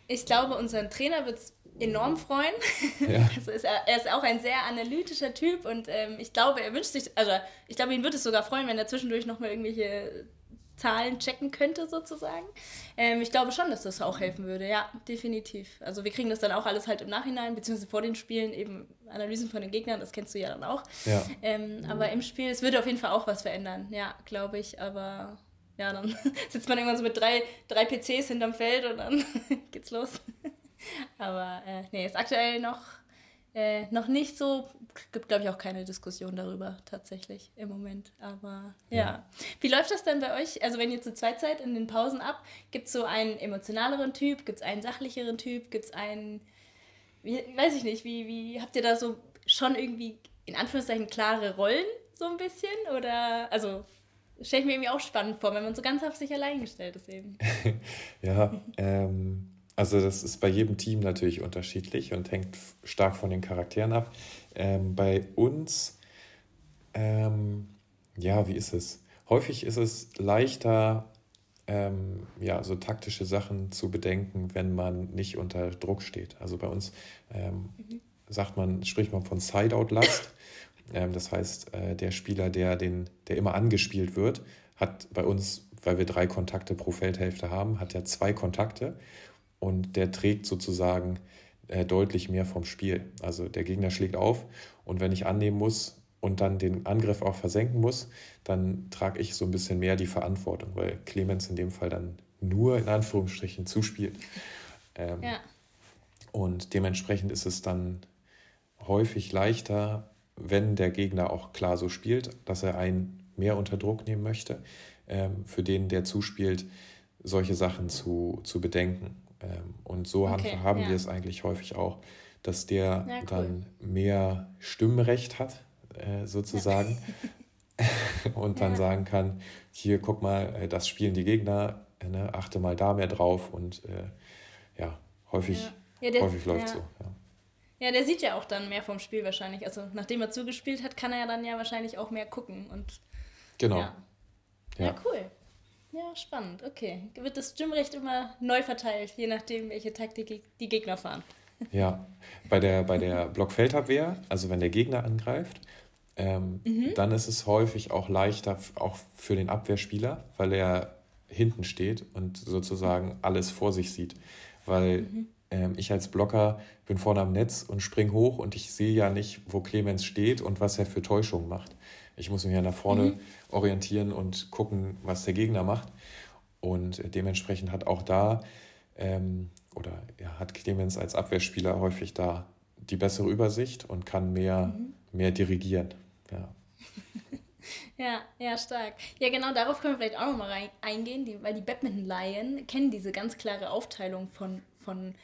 Ich glaube, unseren Trainer wird es enorm freuen. Ja. Also ist er, er, ist auch ein sehr analytischer Typ und ähm, ich glaube, er wünscht sich, also ich glaube, ihn würde es sogar freuen, wenn er zwischendurch nochmal irgendwelche Zahlen checken könnte, sozusagen. Ähm, ich glaube schon, dass das auch helfen würde, ja, definitiv. Also wir kriegen das dann auch alles halt im Nachhinein, beziehungsweise vor den Spielen eben Analysen von den Gegnern, das kennst du ja dann auch. Ja. Ähm, aber im Spiel, es würde auf jeden Fall auch was verändern, ja, glaube ich, aber ja, dann sitzt man irgendwann so mit drei, drei PCs hinterm Feld und dann geht's los. Aber äh, nee, ist aktuell noch, äh, noch nicht so. Gibt, glaube ich, auch keine Diskussion darüber tatsächlich im Moment. Aber ja. ja. Wie läuft das denn bei euch? Also, wenn ihr zu zweit seid in den Pausen ab, gibt es so einen emotionaleren Typ? Gibt es einen sachlicheren Typ? Gibt es einen. Wie, weiß ich nicht, wie, wie habt ihr da so schon irgendwie in Anführungszeichen klare Rollen so ein bisschen? Oder also stelle ich mir irgendwie auch spannend vor, wenn man so ganz auf sich allein gestellt ist eben. ja, ähm, also das ist bei jedem Team natürlich unterschiedlich und hängt stark von den Charakteren ab. Ähm, bei uns, ähm, ja, wie ist es? Häufig ist es leichter, ähm, ja, so taktische Sachen zu bedenken, wenn man nicht unter Druck steht. Also bei uns mhm. sagt man, spricht man von Side-Out-Last. Ähm, das heißt, äh, der Spieler, der, den, der immer angespielt wird, hat bei uns, weil wir drei Kontakte pro Feldhälfte haben, hat er zwei Kontakte und der trägt sozusagen äh, deutlich mehr vom Spiel. Also der Gegner schlägt auf und wenn ich annehmen muss und dann den Angriff auch versenken muss, dann trage ich so ein bisschen mehr die Verantwortung, weil Clemens in dem Fall dann nur in Anführungsstrichen zuspielt. Ähm, ja. Und dementsprechend ist es dann häufig leichter, wenn der Gegner auch klar so spielt, dass er einen mehr unter Druck nehmen möchte, ähm, für den, der zuspielt, solche Sachen zu, zu bedenken. Ähm, und so okay, haben, ja. wir es eigentlich häufig auch, dass der ja, cool. dann mehr Stimmrecht hat, äh, sozusagen. Ja. und dann sagen kann, hier guck mal, äh, das spielen die Gegner, äh, ne, achte mal da mehr drauf und äh, ja, häufig, der, häufig läuft so. Ja. Ja, der sieht ja auch dann mehr vom Spiel wahrscheinlich. Also nachdem er zugespielt hat, kann er ja dann ja wahrscheinlich auch mehr gucken. Und, genau. Ja, ja cool. Ja, spannend. Okay. Wird das Stimmrecht immer neu verteilt, je nachdem, welche Taktik die Gegner fahren? Ja, bei der, bei der Blockfeldabwehr, also wenn der Gegner angreift, ähm, mhm. dann ist es häufig auch leichter, auch für den Abwehrspieler, weil er hinten steht und sozusagen alles vor sich sieht. Weil mhm. ähm, ich als Blocker bin vorne am Netz und spring hoch und ich sehe ja nicht, wo Clemens steht und was er für Täuschungen macht. Ich muss mich ja nach vorne mhm. orientieren und gucken, was der Gegner macht. Und dementsprechend hat auch da, ähm, oder ja, hat Clemens als Abwehrspieler häufig da die bessere Übersicht und kann mehr, mhm. mehr dirigieren. Ja. ja, ja, stark. Ja, genau darauf können wir vielleicht auch nochmal eingehen, die, weil die Badminton-Laien kennen diese ganz klare Aufteilung von, von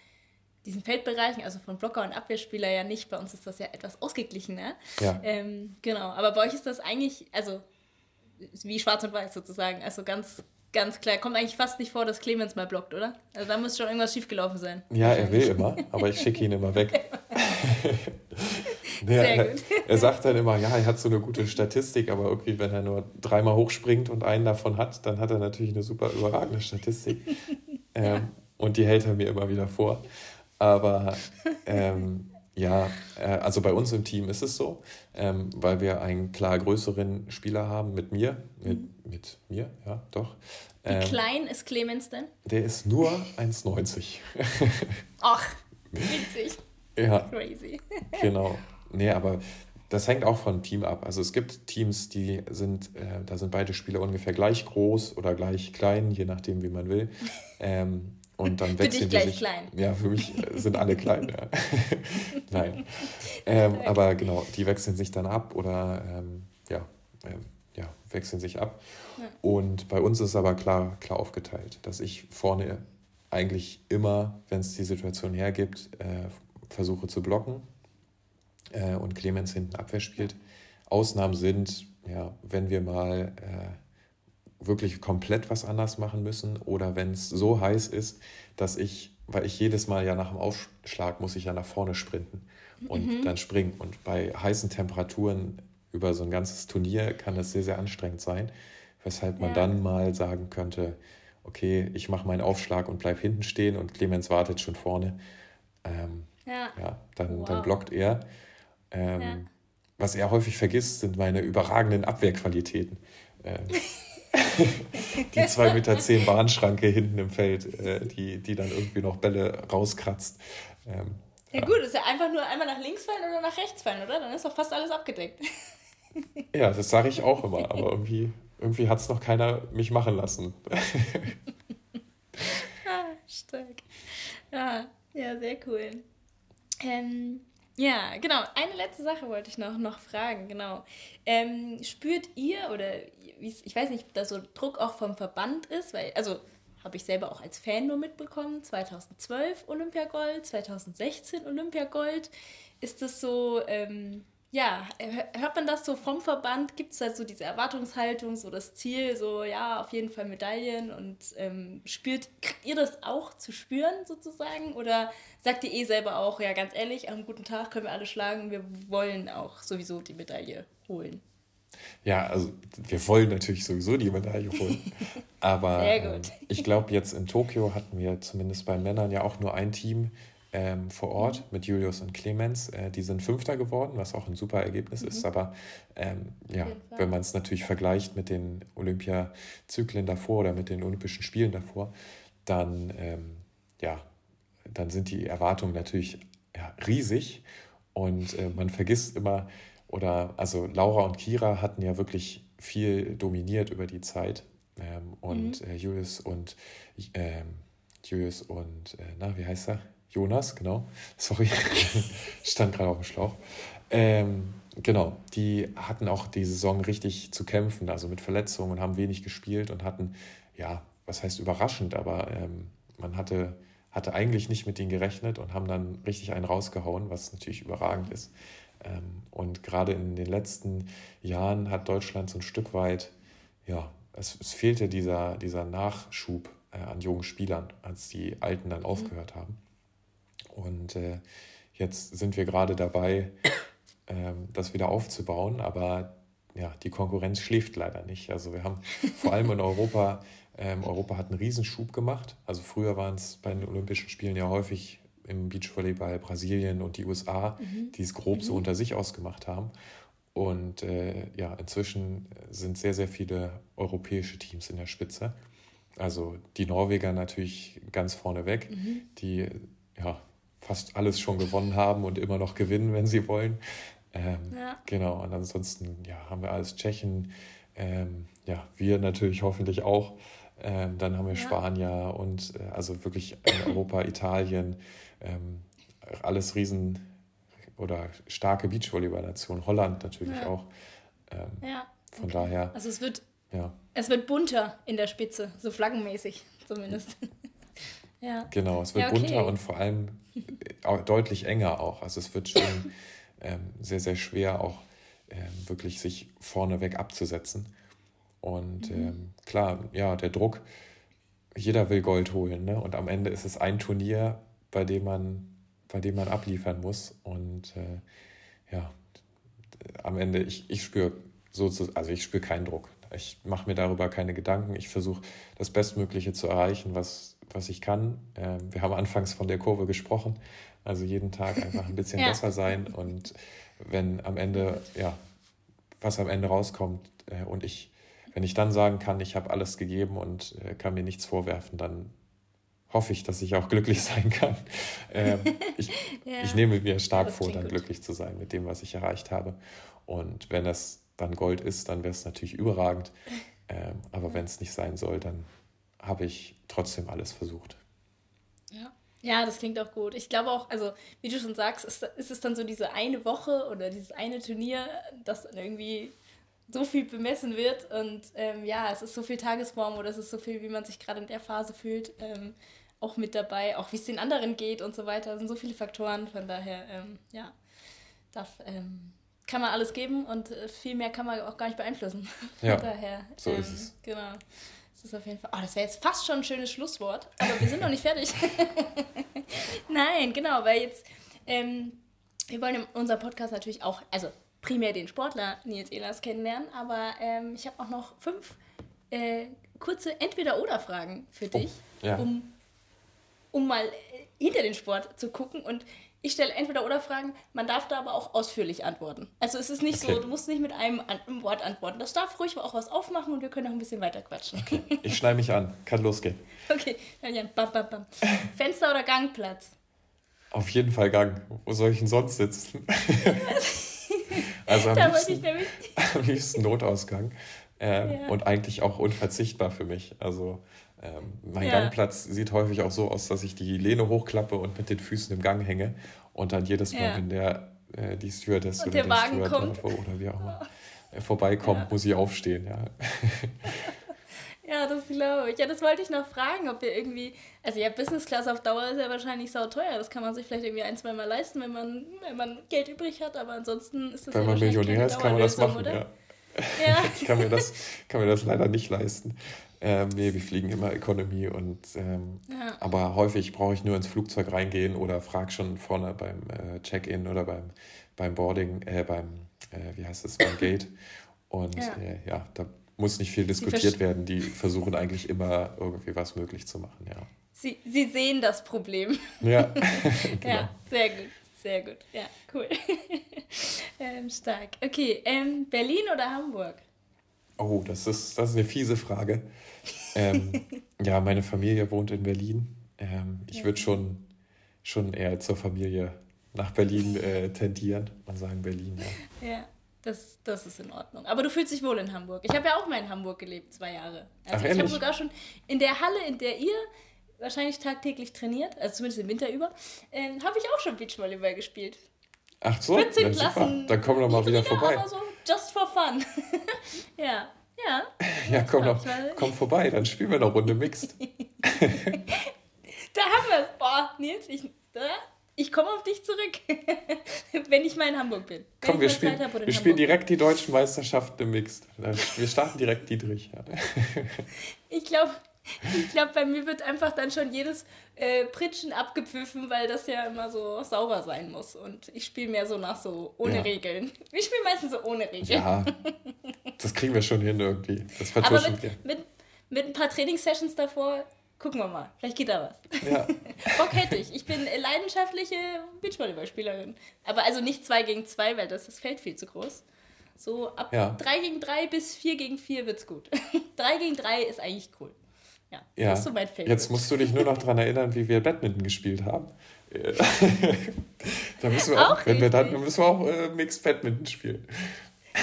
diesen Feldbereichen, also von Blocker und Abwehrspieler ja nicht. Bei uns ist das ja etwas ausgeglichener. Ja. Ähm, genau, aber bei euch ist das eigentlich, also wie schwarz und weiß sozusagen, also ganz, ganz klar. Kommt eigentlich fast nicht vor, dass Clemens mal blockt, oder? Also da muss schon irgendwas schiefgelaufen sein. Ja, er will immer, aber ich schicke ihn immer weg. nee, Sehr gut. Er, er sagt dann immer, ja, er hat so eine gute Statistik, aber irgendwie, wenn er nur dreimal hochspringt und einen davon hat, dann hat er natürlich eine super überragende Statistik. ähm, ja. Und die hält er mir immer wieder vor. Aber ähm, ja, äh, also bei uns im Team ist es so, ähm, weil wir einen klar größeren Spieler haben mit mir. Mit, mhm. mit mir, ja, doch. Wie ähm, klein ist Clemens denn? Der ist nur 1,90. Ach, witzig. ja. Crazy. genau. Nee, aber das hängt auch vom Team ab. Also es gibt Teams, die sind, äh, da sind beide Spieler ungefähr gleich groß oder gleich klein, je nachdem, wie man will. Ähm, und dann wechseln für dich gleich sich, klein. Ja, für mich sind alle klein, ja. Nein. Ähm, aber genau, die wechseln sich dann ab oder ähm, ja, ähm, ja, wechseln sich ab. Ja. Und bei uns ist aber klar, klar aufgeteilt, dass ich vorne eigentlich immer, wenn es die Situation hergibt, äh, versuche zu blocken äh, und Clemens hinten Abwehr spielt. Ausnahmen sind, ja, wenn wir mal äh, wirklich komplett was anders machen müssen oder wenn es so heiß ist, dass ich, weil ich jedes Mal ja nach dem Aufschlag muss ich ja nach vorne sprinten und mhm. dann springen. Und bei heißen Temperaturen über so ein ganzes Turnier kann das sehr, sehr anstrengend sein, weshalb man ja. dann mal sagen könnte, okay, ich mache meinen Aufschlag und bleib hinten stehen und Clemens wartet schon vorne. Ähm, ja. ja. dann, wow. dann blockt er. Ähm, ja. Was er häufig vergisst, sind meine überragenden Abwehrqualitäten. Ähm, die 2,10 Meter zehn Bahnschranke hinten im Feld, äh, die, die dann irgendwie noch Bälle rauskratzt. Ähm, ja, ja, gut, ist ja einfach nur einmal nach links fallen oder nach rechts fallen, oder? Dann ist doch fast alles abgedeckt. ja, das sage ich auch immer, aber irgendwie, irgendwie hat es noch keiner mich machen lassen. ah, stark. Ja, ja, sehr cool. Ähm, ja, genau. Eine letzte Sache wollte ich noch, noch fragen, genau. Ähm, spürt ihr oder ich weiß nicht, ob da so Druck auch vom Verband ist, weil, also habe ich selber auch als Fan nur mitbekommen, 2012 Olympiagold, 2016 Olympiagold. Ist das so, ähm, ja, hört man das so vom Verband? Gibt es da so diese Erwartungshaltung, so das Ziel, so ja, auf jeden Fall Medaillen und ähm, spürt, kriegt ihr das auch zu spüren sozusagen? Oder sagt ihr eh selber auch, ja, ganz ehrlich, am guten Tag können wir alle schlagen, wir wollen auch sowieso die Medaille holen? Ja, also wir wollen natürlich sowieso die Medaille holen. Aber äh, ich glaube, jetzt in Tokio hatten wir zumindest bei Männern ja auch nur ein Team, ähm, vor Ort mhm. mit Julius und Clemens. Äh, die sind Fünfter geworden, was auch ein super Ergebnis mhm. ist. Aber ähm, ja, wenn man es natürlich vergleicht mit den Olympiazyklen davor oder mit den Olympischen Spielen davor, dann, ähm, ja, dann sind die Erwartungen natürlich ja, riesig. Und äh, man vergisst immer, oder also Laura und Kira hatten ja wirklich viel dominiert über die Zeit. Ähm, und mhm. äh, Julius und ähm, Julius und, äh, na, wie heißt er? Jonas, genau. Sorry, stand gerade auf dem Schlauch. Ähm, genau, die hatten auch die Saison richtig zu kämpfen, also mit Verletzungen und haben wenig gespielt und hatten, ja, was heißt überraschend, aber ähm, man hatte, hatte eigentlich nicht mit denen gerechnet und haben dann richtig einen rausgehauen, was natürlich überragend ist. Ähm, und gerade in den letzten Jahren hat Deutschland so ein Stück weit, ja, es, es fehlte dieser, dieser Nachschub äh, an jungen Spielern, als die Alten dann mhm. aufgehört haben. Und äh, jetzt sind wir gerade dabei, ähm, das wieder aufzubauen, aber ja, die Konkurrenz schläft leider nicht. Also wir haben vor allem in Europa, ähm, Europa hat einen Riesenschub gemacht. Also früher waren es bei den Olympischen Spielen ja häufig im Beachvolleyball Brasilien und die USA, mhm. die es grob mhm. so unter sich ausgemacht haben. Und äh, ja, inzwischen sind sehr, sehr viele europäische Teams in der Spitze. Also die Norweger natürlich ganz vorne weg, mhm. die ja fast alles schon gewonnen haben und immer noch gewinnen, wenn sie wollen. Ähm, ja. Genau, und ansonsten ja, haben wir alles Tschechen, ähm, ja, wir natürlich hoffentlich auch. Ähm, dann haben wir ja. Spanier und äh, also wirklich in Europa, Italien, ähm, alles riesen oder starke Beachvolleyball-Nation. Holland natürlich ja. auch. Ähm, ja. Von okay. daher. Also es wird, ja. es wird bunter in der Spitze, so flaggenmäßig zumindest. ja. Genau, es wird ja, okay. bunter und vor allem äh, deutlich enger auch. Also es wird schon ähm, sehr, sehr schwer auch ähm, wirklich sich vorneweg abzusetzen. Und mhm. ähm, klar, ja, der Druck, jeder will Gold holen. Ne? Und am Ende ist es ein Turnier, bei dem man, bei dem man abliefern muss. Und äh, ja, am Ende, ich, ich spüre so, also ich spüre keinen Druck. Ich mache mir darüber keine Gedanken. Ich versuche das Bestmögliche zu erreichen, was, was ich kann. Ähm, wir haben anfangs von der Kurve gesprochen. Also jeden Tag einfach ein bisschen ja. besser sein. Und wenn am Ende, ja, was am Ende rauskommt äh, und ich wenn ich dann sagen kann, ich habe alles gegeben und äh, kann mir nichts vorwerfen, dann hoffe ich, dass ich auch glücklich sein kann. Ähm, ich, ja. ich, nehme mir stark vor, dann gut. glücklich zu sein mit dem, was ich erreicht habe. Und wenn das dann Gold ist, dann wäre es natürlich überragend. Ähm, aber wenn es nicht sein soll, dann habe ich trotzdem alles versucht. Ja. Ja, das klingt auch gut. Ich glaube auch, also wie du schon sagst, ist, ist es dann so diese eine Woche oder dieses eine Turnier, das dann irgendwie so viel bemessen wird. Und ähm, ja, es ist so viel Tagesform oder es ist so viel, wie man sich gerade in der Phase fühlt, ähm, auch mit dabei, auch wie es den anderen geht und so weiter. Es sind so viele Faktoren, von daher, ähm, ja, darf, ähm, kann man alles geben und äh, viel mehr kann man auch gar nicht beeinflussen. Ja, von daher, so ist ähm, es. Genau. Das ist auf jeden Fall. Oh, das wäre jetzt fast schon ein schönes Schlusswort, aber wir sind noch nicht fertig. Nein, genau, weil jetzt, ähm, wir wollen in unserem Podcast natürlich auch, also primär den Sportler Nils Ehlers kennenlernen, aber ähm, ich habe auch noch fünf äh, kurze Entweder-Oder-Fragen für dich, oh, ja. um, um mal äh, hinter den Sport zu gucken. Und ich stelle Entweder-Oder-Fragen, man darf da aber auch ausführlich antworten. Also es ist nicht okay. so, du musst nicht mit einem, einem, Wort antworten. Das darf ruhig auch was aufmachen und wir können auch ein bisschen weiter quatschen. Okay. Ich schneide mich an, kann losgehen. Okay, dann ja, bam, bam, bam. Fenster oder Gangplatz? Auf jeden Fall Gang. Wo soll ich denn sonst sitzen? Also am, liebsten, am liebsten Notausgang. Ähm, ja. Und eigentlich auch unverzichtbar für mich. Also ähm, mein ja. Gangplatz sieht häufig auch so aus, dass ich die Lehne hochklappe und mit den Füßen im Gang hänge. Und dann jedes Mal, ja. wenn der, äh, die Stewardess und oder der, Wagen Steward kommt. oder wie auch immer äh, vorbeikommt, muss ich aufstehen. Ja. Ja, das glaube ich. Ja, das wollte ich noch fragen, ob wir irgendwie. Also ja, Business Class auf Dauer ist ja wahrscheinlich sau teuer. Das kann man sich vielleicht irgendwie ein, zwei Mal leisten, wenn man, wenn man Geld übrig hat, aber ansonsten ist das Wenn ja man Millionär ist, kann man das machen, oder? ja. ja. ich kann mir, das, kann mir das leider nicht leisten. Ähm, nee, wir fliegen immer Economy und ähm, ja. aber häufig brauche ich nur ins Flugzeug reingehen oder frage schon vorne beim äh, Check-in oder beim, beim Boarding, äh, beim, äh, wie heißt es, beim Gate. Und ja, äh, ja da muss nicht viel diskutiert werden. Die versuchen eigentlich immer irgendwie was möglich zu machen, ja. Sie, sie sehen das Problem. Ja, genau. ja sehr gut. Sehr gut. Ja, cool. ähm, stark. Okay, ähm, Berlin oder Hamburg? Oh, das ist, das ist eine fiese Frage. Ähm, ja, meine Familie wohnt in Berlin. Ähm, ich ja. würde schon, schon eher zur Familie nach Berlin äh, tendieren. Man sagen Berlin, ja. Ja. Das, das ist in Ordnung. Aber du fühlst dich wohl in Hamburg. Ich habe ja auch mal in Hamburg gelebt, zwei Jahre. Also Ach, ich habe sogar schon in der Halle, in der ihr wahrscheinlich tagtäglich trainiert, also zumindest im Winter über, äh, habe ich auch schon Beachvolleyball gespielt. Ach so, 14 ja, Klassen. Dann komm doch mal wieder vorbei. Aber so just for fun. ja, ja. Ja, komm doch, komm vorbei, dann spielen wir eine Runde Mixed. da haben wir es. Boah, Nils, ich, ich komme auf dich zurück, wenn ich mal in Hamburg bin. Komm, wir, spielen, wir spielen direkt die deutschen Meisterschaften im Mixed. Wir starten direkt Dietrich. ich glaube, ich glaub, bei mir wird einfach dann schon jedes äh, Pritschen abgepfiffen, weil das ja immer so sauber sein muss. Und ich spiele mehr so nach so ohne ja. Regeln. Ich spiele meistens so ohne Regeln. Ja, das kriegen wir schon hin irgendwie. Das Aber mit, mit, mit ein paar Trainingssessions davor Gucken wir mal. Vielleicht geht da was. Ja. Bock hätte ich. Ich bin leidenschaftliche Beachvolleyballspielerin. Aber also nicht 2 gegen 2, weil das das Feld viel zu groß. So ab 3 ja. gegen 3 bis 4 gegen 4 wird's gut. 3 gegen 3 ist eigentlich cool. Ja, ja. das ist so mein Feld. Jetzt musst du dich nur noch daran erinnern, wie wir Badminton gespielt haben. da müssen wir auch, auch wenn wir dann müssen wir auch äh, Mixed Badminton spielen.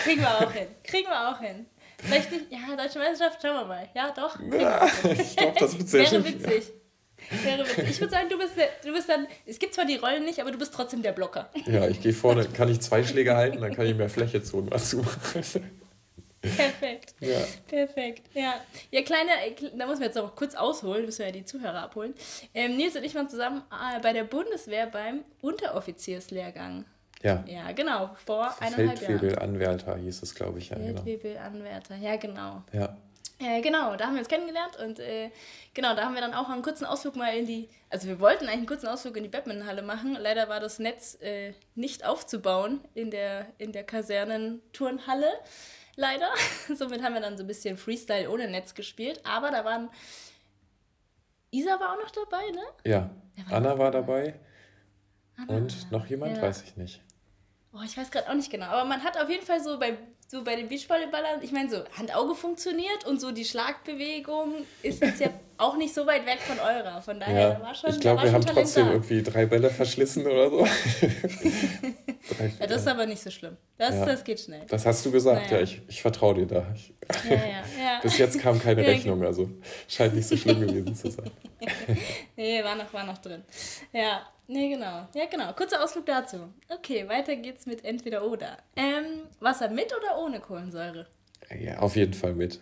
Kriegen wir auch hin. Kriegen wir auch hin. Vielleicht nicht, ja, Deutsche Meisterschaft, schauen wir mal. Ja, doch. Ja, ich glaube, das wird sehr Wäre witzig. Wäre witzig. Ich würde sagen, du bist, du bist dann, es gibt zwar die Rollen nicht, aber du bist trotzdem der Blocker. Ja, ich gehe vorne, kann ich zwei Schläge halten, dann kann ich mehr Fläche zu und was zu Perfekt. Ja. Perfekt. Ja. Ja, kleine, da muss man jetzt auch kurz ausholen, müssen wir ja die Zuhörer abholen. Ähm, Nils und ich waren zusammen äh, bei der Bundeswehr beim Unteroffizierslehrgang. Ja. Ja, genau. Vor eineinhalb Jahren. Feldwebel-Anwärter hieß es, glaube ich. Ja, genau. Feldwebel-Anwärter, ja, genau. Ja. Äh, genau, da haben wir uns kennengelernt und äh, genau, da haben wir dann auch einen kurzen Ausflug mal in die, also wir wollten eigentlich einen kurzen Ausflug in die Badmintonhalle machen. Leider war das Netz äh, nicht aufzubauen in der, in der Kasernenturnhalle. Leider. Somit haben wir dann so ein bisschen Freestyle ohne Netz gespielt. Aber da waren. Isa war auch noch dabei, ne? Ja. Anna war dabei. Anna. Und noch jemand, ja. weiß ich nicht. Oh, ich weiß gerade auch nicht genau. Aber man hat auf jeden Fall so bei, so bei den Beachvolleyballern, ich meine, so Hand-Auge funktioniert und so die Schlagbewegung ist jetzt ja auch nicht so weit weg von eurer. Von daher ja, war schon. Ich glaube, wir haben Talent trotzdem da. irgendwie drei Bälle verschlissen oder so. ja, das ist aber nicht so schlimm. Das, ja, das geht schnell. Das hast du gesagt, naja. ja. Ich, ich vertraue dir da. Ich, Bis jetzt kam keine Rechnung, also scheint nicht so schlimm gewesen zu sein. nee, war noch, war noch drin. Ja, Nee, genau. Ja, genau. Kurzer Ausflug dazu. Okay, weiter geht's mit entweder oder. Ähm, Wasser mit oder ohne Kohlensäure? Ja, auf jeden Fall mit.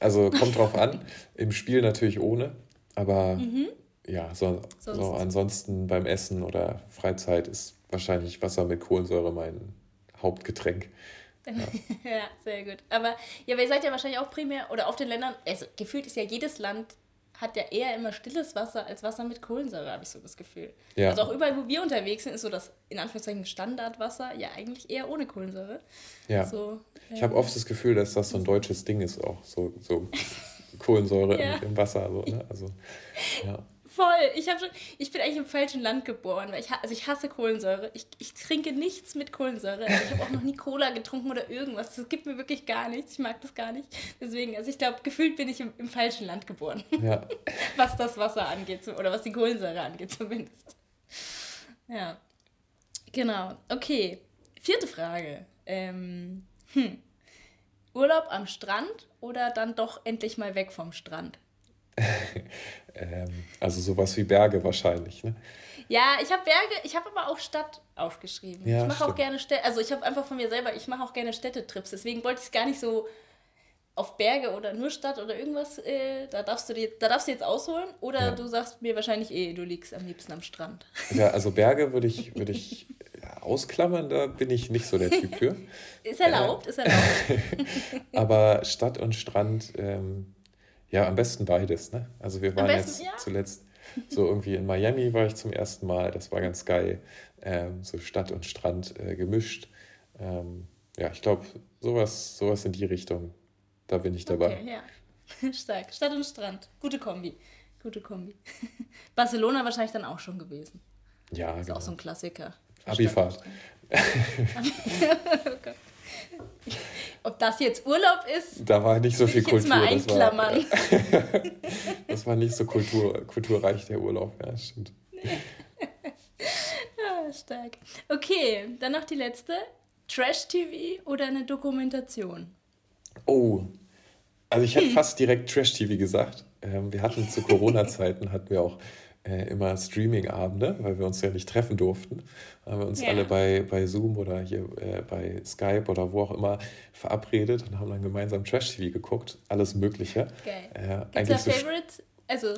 Also kommt drauf an. Im Spiel natürlich ohne, aber mhm. ja, so, so ansonsten beim Essen oder Freizeit ist wahrscheinlich Wasser mit Kohlensäure mein Hauptgetränk. Ja. ja, sehr gut. Aber ja, ihr seid ja wahrscheinlich auch primär, oder auf den Ländern, also gefühlt ist ja jedes Land hat ja eher immer stilles Wasser als Wasser mit Kohlensäure, habe ich so das Gefühl. Ja. Also auch überall, wo wir unterwegs sind, ist so das in Anführungszeichen Standardwasser ja eigentlich eher ohne Kohlensäure. Ja. So, ich habe oft das Gefühl, dass das so ein deutsches Ding ist, auch so, so Kohlensäure ja. im, im, Wasser. So, ne? also, ja. Voll. Ich, schon, ich bin eigentlich im falschen Land geboren. Weil ich, also ich hasse Kohlensäure. Ich, ich trinke nichts mit Kohlensäure. Also ich habe auch noch nie Cola getrunken oder irgendwas. Das gibt mir wirklich gar nichts. Ich mag das gar nicht. Deswegen, also ich glaube, gefühlt bin ich im, im falschen Land geboren. Ja. was das Wasser angeht. Oder was die Kohlensäure angeht zumindest. Ja. Genau. Okay. Vierte Frage. Ähm, hm. Urlaub am Strand oder dann doch endlich mal weg vom Strand? ähm, also sowas wie Berge wahrscheinlich, ne? Ja, ich habe Berge, ich habe aber auch Stadt aufgeschrieben. Ja, ich mache auch gerne Städte, also ich habe einfach von mir selber, ich mache auch gerne Städtetrips. Deswegen wollte ich es gar nicht so auf Berge oder nur Stadt oder irgendwas, äh, da, darfst du dir, da darfst du jetzt ausholen. Oder ja. du sagst mir wahrscheinlich eh, du liegst am liebsten am Strand. Ja, also Berge würde ich, würd ich ausklammern, da bin ich nicht so der Typ für. ist erlaubt, äh, ist erlaubt. aber Stadt und Strand, ähm, ja, am besten beides. Ne? Also wir waren besten, jetzt ja. zuletzt so irgendwie in Miami war ich zum ersten Mal. Das war ganz geil. Ähm, so Stadt und Strand äh, gemischt. Ähm, ja, ich glaube, sowas, sowas in die Richtung, da bin ich dabei. Okay, ja. Stark. Stadt und Strand. Gute Kombi. Gute Kombi. Barcelona wahrscheinlich dann auch schon gewesen. Ja, ist genau. auch so ein Klassiker. Abifahrt. oh Gott. Ob das jetzt Urlaub ist, da war nicht so viel Kultur. mal einklammern. Das war, das war nicht so kultur, kulturreich, der Urlaub. Ja, stimmt. ja, stark. Okay, dann noch die letzte. Trash-TV oder eine Dokumentation? Oh, also ich hätte fast direkt Trash-TV gesagt. Ähm, wir hatten zu Corona-Zeiten, hatten wir auch äh, immer Streaming-Abende, weil wir uns ja nicht treffen durften. Haben wir uns ja. alle bei, bei Zoom oder hier äh, bei Skype oder wo auch immer verabredet und haben dann gemeinsam Trash-TV geguckt. Alles Mögliche. Geil. Äh, eigentlich so Favorite? Also.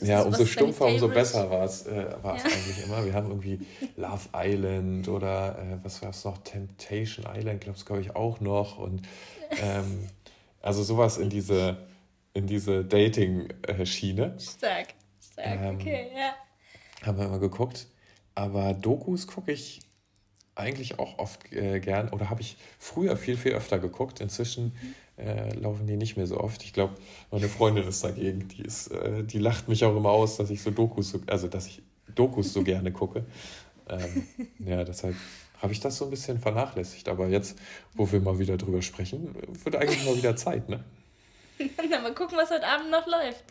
Ja, umso stumpfer, umso besser war es äh, ja. eigentlich immer. Wir haben irgendwie Love Island oder äh, was war es noch? Temptation Island, glaube ich, glaube ich, auch noch. Und ähm, also sowas in diese, in diese Dating-Schiene. Stark. Stark, ähm, okay, ja. Haben wir immer geguckt. Aber Dokus gucke ich eigentlich auch oft äh, gern oder habe ich früher viel, viel öfter geguckt. Inzwischen äh, laufen die nicht mehr so oft. Ich glaube, meine Freundin ist dagegen. Die, ist, äh, die lacht mich auch immer aus, dass ich so Dokus, so, also dass ich Dokus so gerne gucke. Ähm, ja, deshalb habe ich das so ein bisschen vernachlässigt. Aber jetzt, wo wir mal wieder drüber sprechen, wird eigentlich mal wieder Zeit, ne? Na, mal gucken, was heute Abend noch läuft.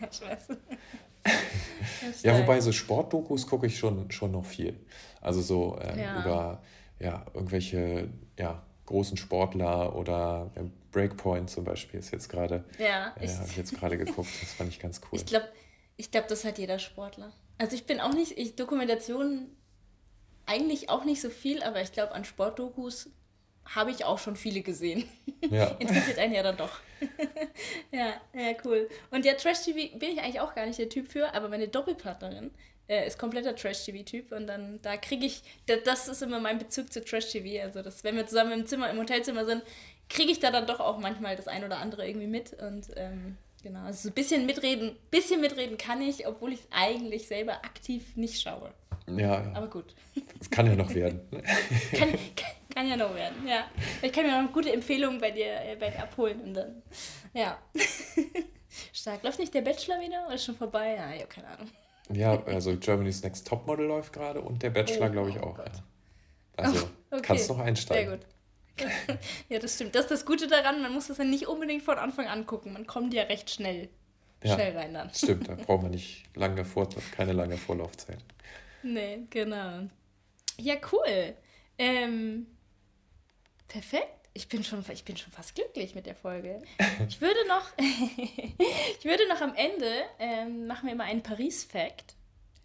Ja, wobei so Sportdokus gucke ich schon, schon noch viel. Also so ähm, ja. über ja, irgendwelche ja, großen Sportler oder Breakpoint zum Beispiel ist jetzt gerade, ja, äh, habe ich jetzt gerade geguckt. Das fand ich ganz cool. Ich glaube, ich glaub, das hat jeder Sportler. Also ich bin auch nicht, ich Dokumentation eigentlich auch nicht so viel, aber ich glaube, an Sportdokus habe ich auch schon viele gesehen. Ja. Interessiert einen ja dann doch. ja, ja, cool. Und ja, Trash-TV bin ich eigentlich auch gar nicht der Typ für, aber meine Doppelpartnerin äh, ist kompletter Trash-TV-Typ und dann, da kriege ich, das ist immer mein Bezug zu Trash-TV. Also, das, wenn wir zusammen im Zimmer, im Hotelzimmer sind, kriege ich da dann doch auch manchmal das ein oder andere irgendwie mit und ähm, genau, also so ein bisschen mitreden, bisschen mitreden kann ich, obwohl ich es eigentlich selber aktiv nicht schaue. Ja, ja. Aber gut. Es kann ja noch werden. kann, kann, kann, ja noch werden, ja. Ich kann mir noch gute Empfehlungen bei dir, äh, bei dir abholen und dann, ja. Stark. Läuft nicht der Bachelor wieder oder ist schon vorbei? Ja, ich habe keine Ahnung. Ja, also Germany's Next Topmodel läuft gerade und der Bachelor, oh, glaube ich, auch. Oh ja. Also okay. kannst noch einsteigen. Sehr gut. ja, das stimmt. Das ist das Gute daran, man muss das ja nicht unbedingt von Anfang an gucken. Man kommt ja recht schnell, ja, schnell rein dann. Stimmt, da braucht man nicht lange Vor keine lange Vorlaufzeit. Nee, genau. Ja, cool. Ähm, perfekt. Ich bin, schon, ich bin schon fast glücklich mit der Folge. Ich würde noch, ich würde noch am Ende, ähm, machen wir mal einen Paris-Fact.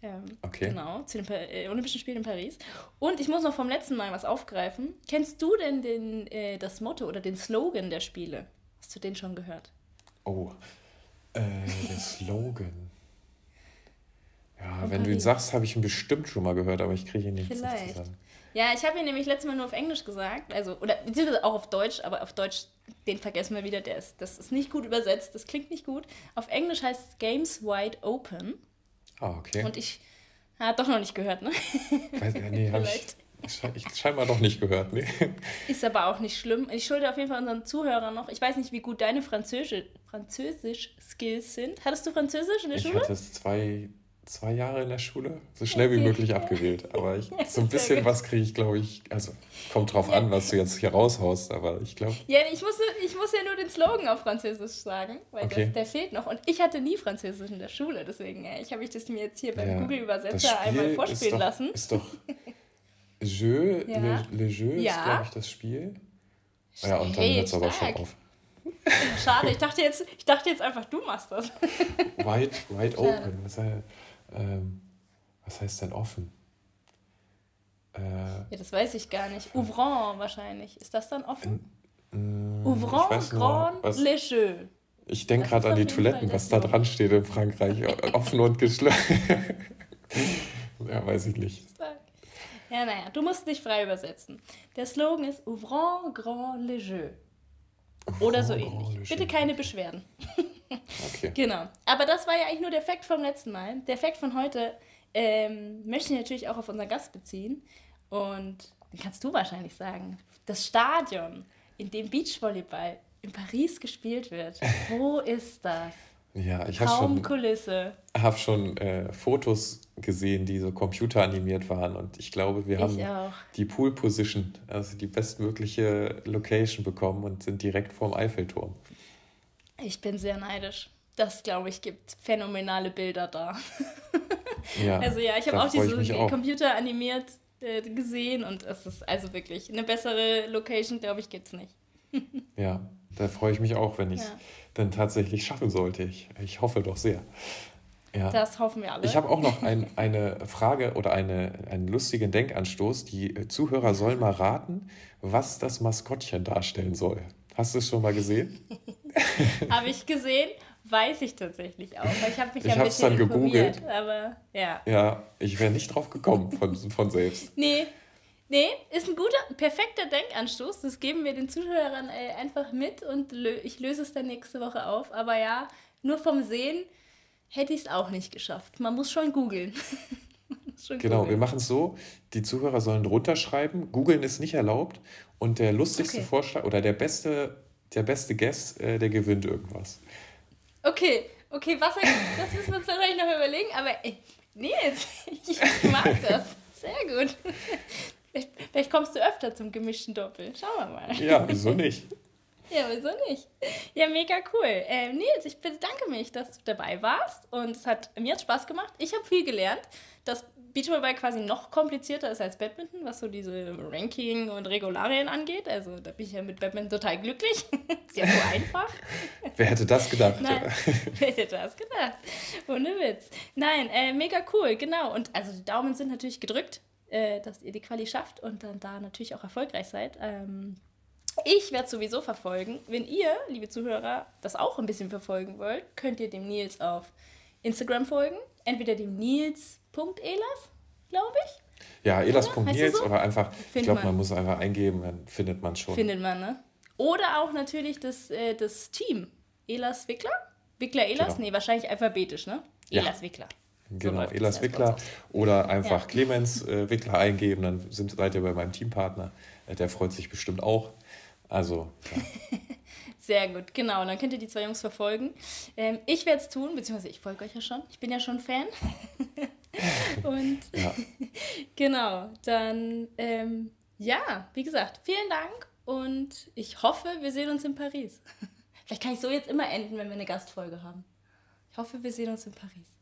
Ähm, okay. Genau, zu den äh, Olympischen Spielen in Paris. Und ich muss noch vom letzten Mal was aufgreifen. Kennst du denn den, äh, das Motto oder den Slogan der Spiele? Hast du den schon gehört? Oh, äh, der Slogan. Ja, wenn du ihn sagst, habe ich ihn bestimmt schon mal gehört, aber ich kriege ihn nicht Vielleicht. zusammen. Ja, ich habe ihn nämlich letztes Mal nur auf Englisch gesagt, also oder beziehungsweise auch auf Deutsch, aber auf Deutsch, den vergessen wir wieder, der ist, das ist nicht gut übersetzt, das klingt nicht gut. Auf Englisch heißt es Games Wide Open. Ah, okay. Und ich habe doch noch nicht gehört, ne? Weiß, nee, habe ich, ich scheinbar doch nicht gehört, ne? Ist aber auch nicht schlimm. Ich schulde auf jeden Fall unseren Zuhörern noch. Ich weiß nicht, wie gut deine Französisch, Französisch-Skills sind. Hattest du Französisch in der ich Schule? Ich hatte zwei zwei Jahre in der Schule, so schnell wie möglich abgewählt. Aber ich, so ein bisschen was kriege ich, glaube ich, also kommt drauf an, was du jetzt hier raushaust, aber ich glaube. Ja, ich muss, ich muss ja nur den Slogan auf Französisch sagen, weil okay. das, der fehlt noch. Und ich hatte nie Französisch in der Schule, deswegen ich habe ich das mir jetzt hier beim ja, Google-Übersetzer einmal vorspielen ist doch, lassen. Ist doch Jeu, ja. le, le Jeu ja. ist, glaube ich, das Spiel. Ja, und dann hört es aber schon auf. Schade, ich dachte, jetzt, ich dachte jetzt einfach, du machst das. Wide, wide open. Das heißt, ähm, was heißt denn offen? Äh, ja, das weiß ich gar nicht. Ouvrant wahrscheinlich. Ist das dann offen? Äh, Ouvrant, grand, léger. Ich denke gerade an die Toiletten, was da dran steht in Frankreich. offen und geschlossen. ja, weiß ich nicht. Ja, naja, du musst dich frei übersetzen. Der Slogan ist Ouvrant, grand, léger. Oder so ähnlich. Bitte keine Beschwerden. Okay. Genau. Aber das war ja eigentlich nur der Fakt vom letzten Mal. Der Fakt von heute ähm, möchte ich natürlich auch auf unseren Gast beziehen. Und den kannst du wahrscheinlich sagen. Das Stadion, in dem Beachvolleyball in Paris gespielt wird. Wo ist das? Ja, ich habe schon, Kulisse. Hab schon äh, Fotos gesehen, die so computeranimiert waren. Und ich glaube, wir ich haben auch. die Pool Position, also die bestmögliche Location bekommen und sind direkt vorm Eiffelturm. Ich bin sehr neidisch. Das, glaube ich, gibt phänomenale Bilder da. ja, also ja, ich habe auch diese. Computer animiert äh, gesehen und es ist also wirklich eine bessere Location, glaube ich, gibt es nicht. ja, da freue ich mich auch, wenn ich es ja. dann tatsächlich schaffen sollte. Ich, ich hoffe doch sehr. Ja. Das hoffen wir alle. Ich habe auch noch ein, eine Frage oder eine, einen lustigen Denkanstoß. Die Zuhörer sollen mal raten, was das Maskottchen darstellen soll. Hast du es schon mal gesehen? habe ich gesehen, weiß ich tatsächlich auch. Ich habe mich ich ja ein bisschen dann gegoogelt. Aber ja. Ja, ich wäre nicht drauf gekommen von, von selbst. Nee. Nee, ist ein guter, perfekter Denkanstoß. Das geben wir den Zuhörern äh, einfach mit und lö ich löse es dann nächste Woche auf. Aber ja, nur vom Sehen hätte ich es auch nicht geschafft. Man muss schon googeln. genau, cool. wir machen es so, die Zuhörer sollen drunter schreiben, googeln ist nicht erlaubt und der lustigste okay. Vorschlag oder der beste, der beste Guest, äh, der gewinnt irgendwas. Okay, okay, was das müssen wir uns wahrscheinlich noch überlegen, aber ey, Nils, ich mag das. Sehr gut. Vielleicht kommst du öfter zum gemischten Doppel. Schauen wir mal. Ja, wieso nicht? Ja, wieso nicht? Ja, mega cool. Äh, Nils, ich bedanke mich, dass du dabei warst und es hat mir hat Spaß gemacht. Ich habe viel gelernt, dass Beachvolleyball quasi noch komplizierter ist als Badminton, was so diese Ranking und Regularien angeht. Also da bin ich ja mit Badminton total glücklich. ist ja so einfach. wer hätte das gedacht? Nein, wer hätte das gedacht? Ohne Witz. Nein, äh, mega cool, genau. Und also die Daumen sind natürlich gedrückt, äh, dass ihr die Quali schafft und dann da natürlich auch erfolgreich seid. Ähm, ich werde sowieso verfolgen. Wenn ihr, liebe Zuhörer, das auch ein bisschen verfolgen wollt, könnt ihr dem Nils auf Instagram folgen. Entweder dem Nils.elas, glaube ich. Ja, elas.nils so? oder einfach, Find ich glaube, man muss einfach eingeben, dann findet man schon. Findet man, ne? Oder auch natürlich das, äh, das Team. Elas Wickler? Wickler Elas? Genau. Nee, wahrscheinlich alphabetisch, ne? Elas ja. Wickler. Genau, so Elas Wickler. Oder einfach ja. Clemens äh, Wickler eingeben, dann sind, seid ihr bei meinem Teampartner. Äh, der freut sich bestimmt auch. Also. Ja. Sehr gut, genau. Und dann könnt ihr die zwei Jungs verfolgen. Ähm, ich werde es tun, beziehungsweise ich folge euch ja schon. Ich bin ja schon Fan. Und ja. genau, dann ähm, ja, wie gesagt, vielen Dank und ich hoffe, wir sehen uns in Paris. Vielleicht kann ich so jetzt immer enden, wenn wir eine Gastfolge haben. Ich hoffe, wir sehen uns in Paris.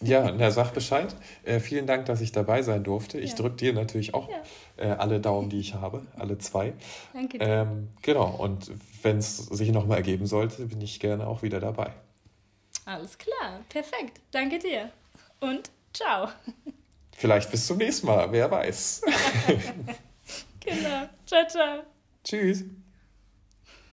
Ja, na, sag Bescheid. Äh, vielen Dank, dass ich dabei sein durfte. Ich ja. drücke dir natürlich auch ja. äh, alle Daumen, die ich habe, alle zwei. Danke. Dir. Ähm, genau, und wenn es sich nochmal ergeben sollte, bin ich gerne auch wieder dabei. Alles klar, perfekt. Danke dir. Und ciao. Vielleicht bis zum nächsten Mal, wer weiß. genau. Ciao, ciao. Tschüss.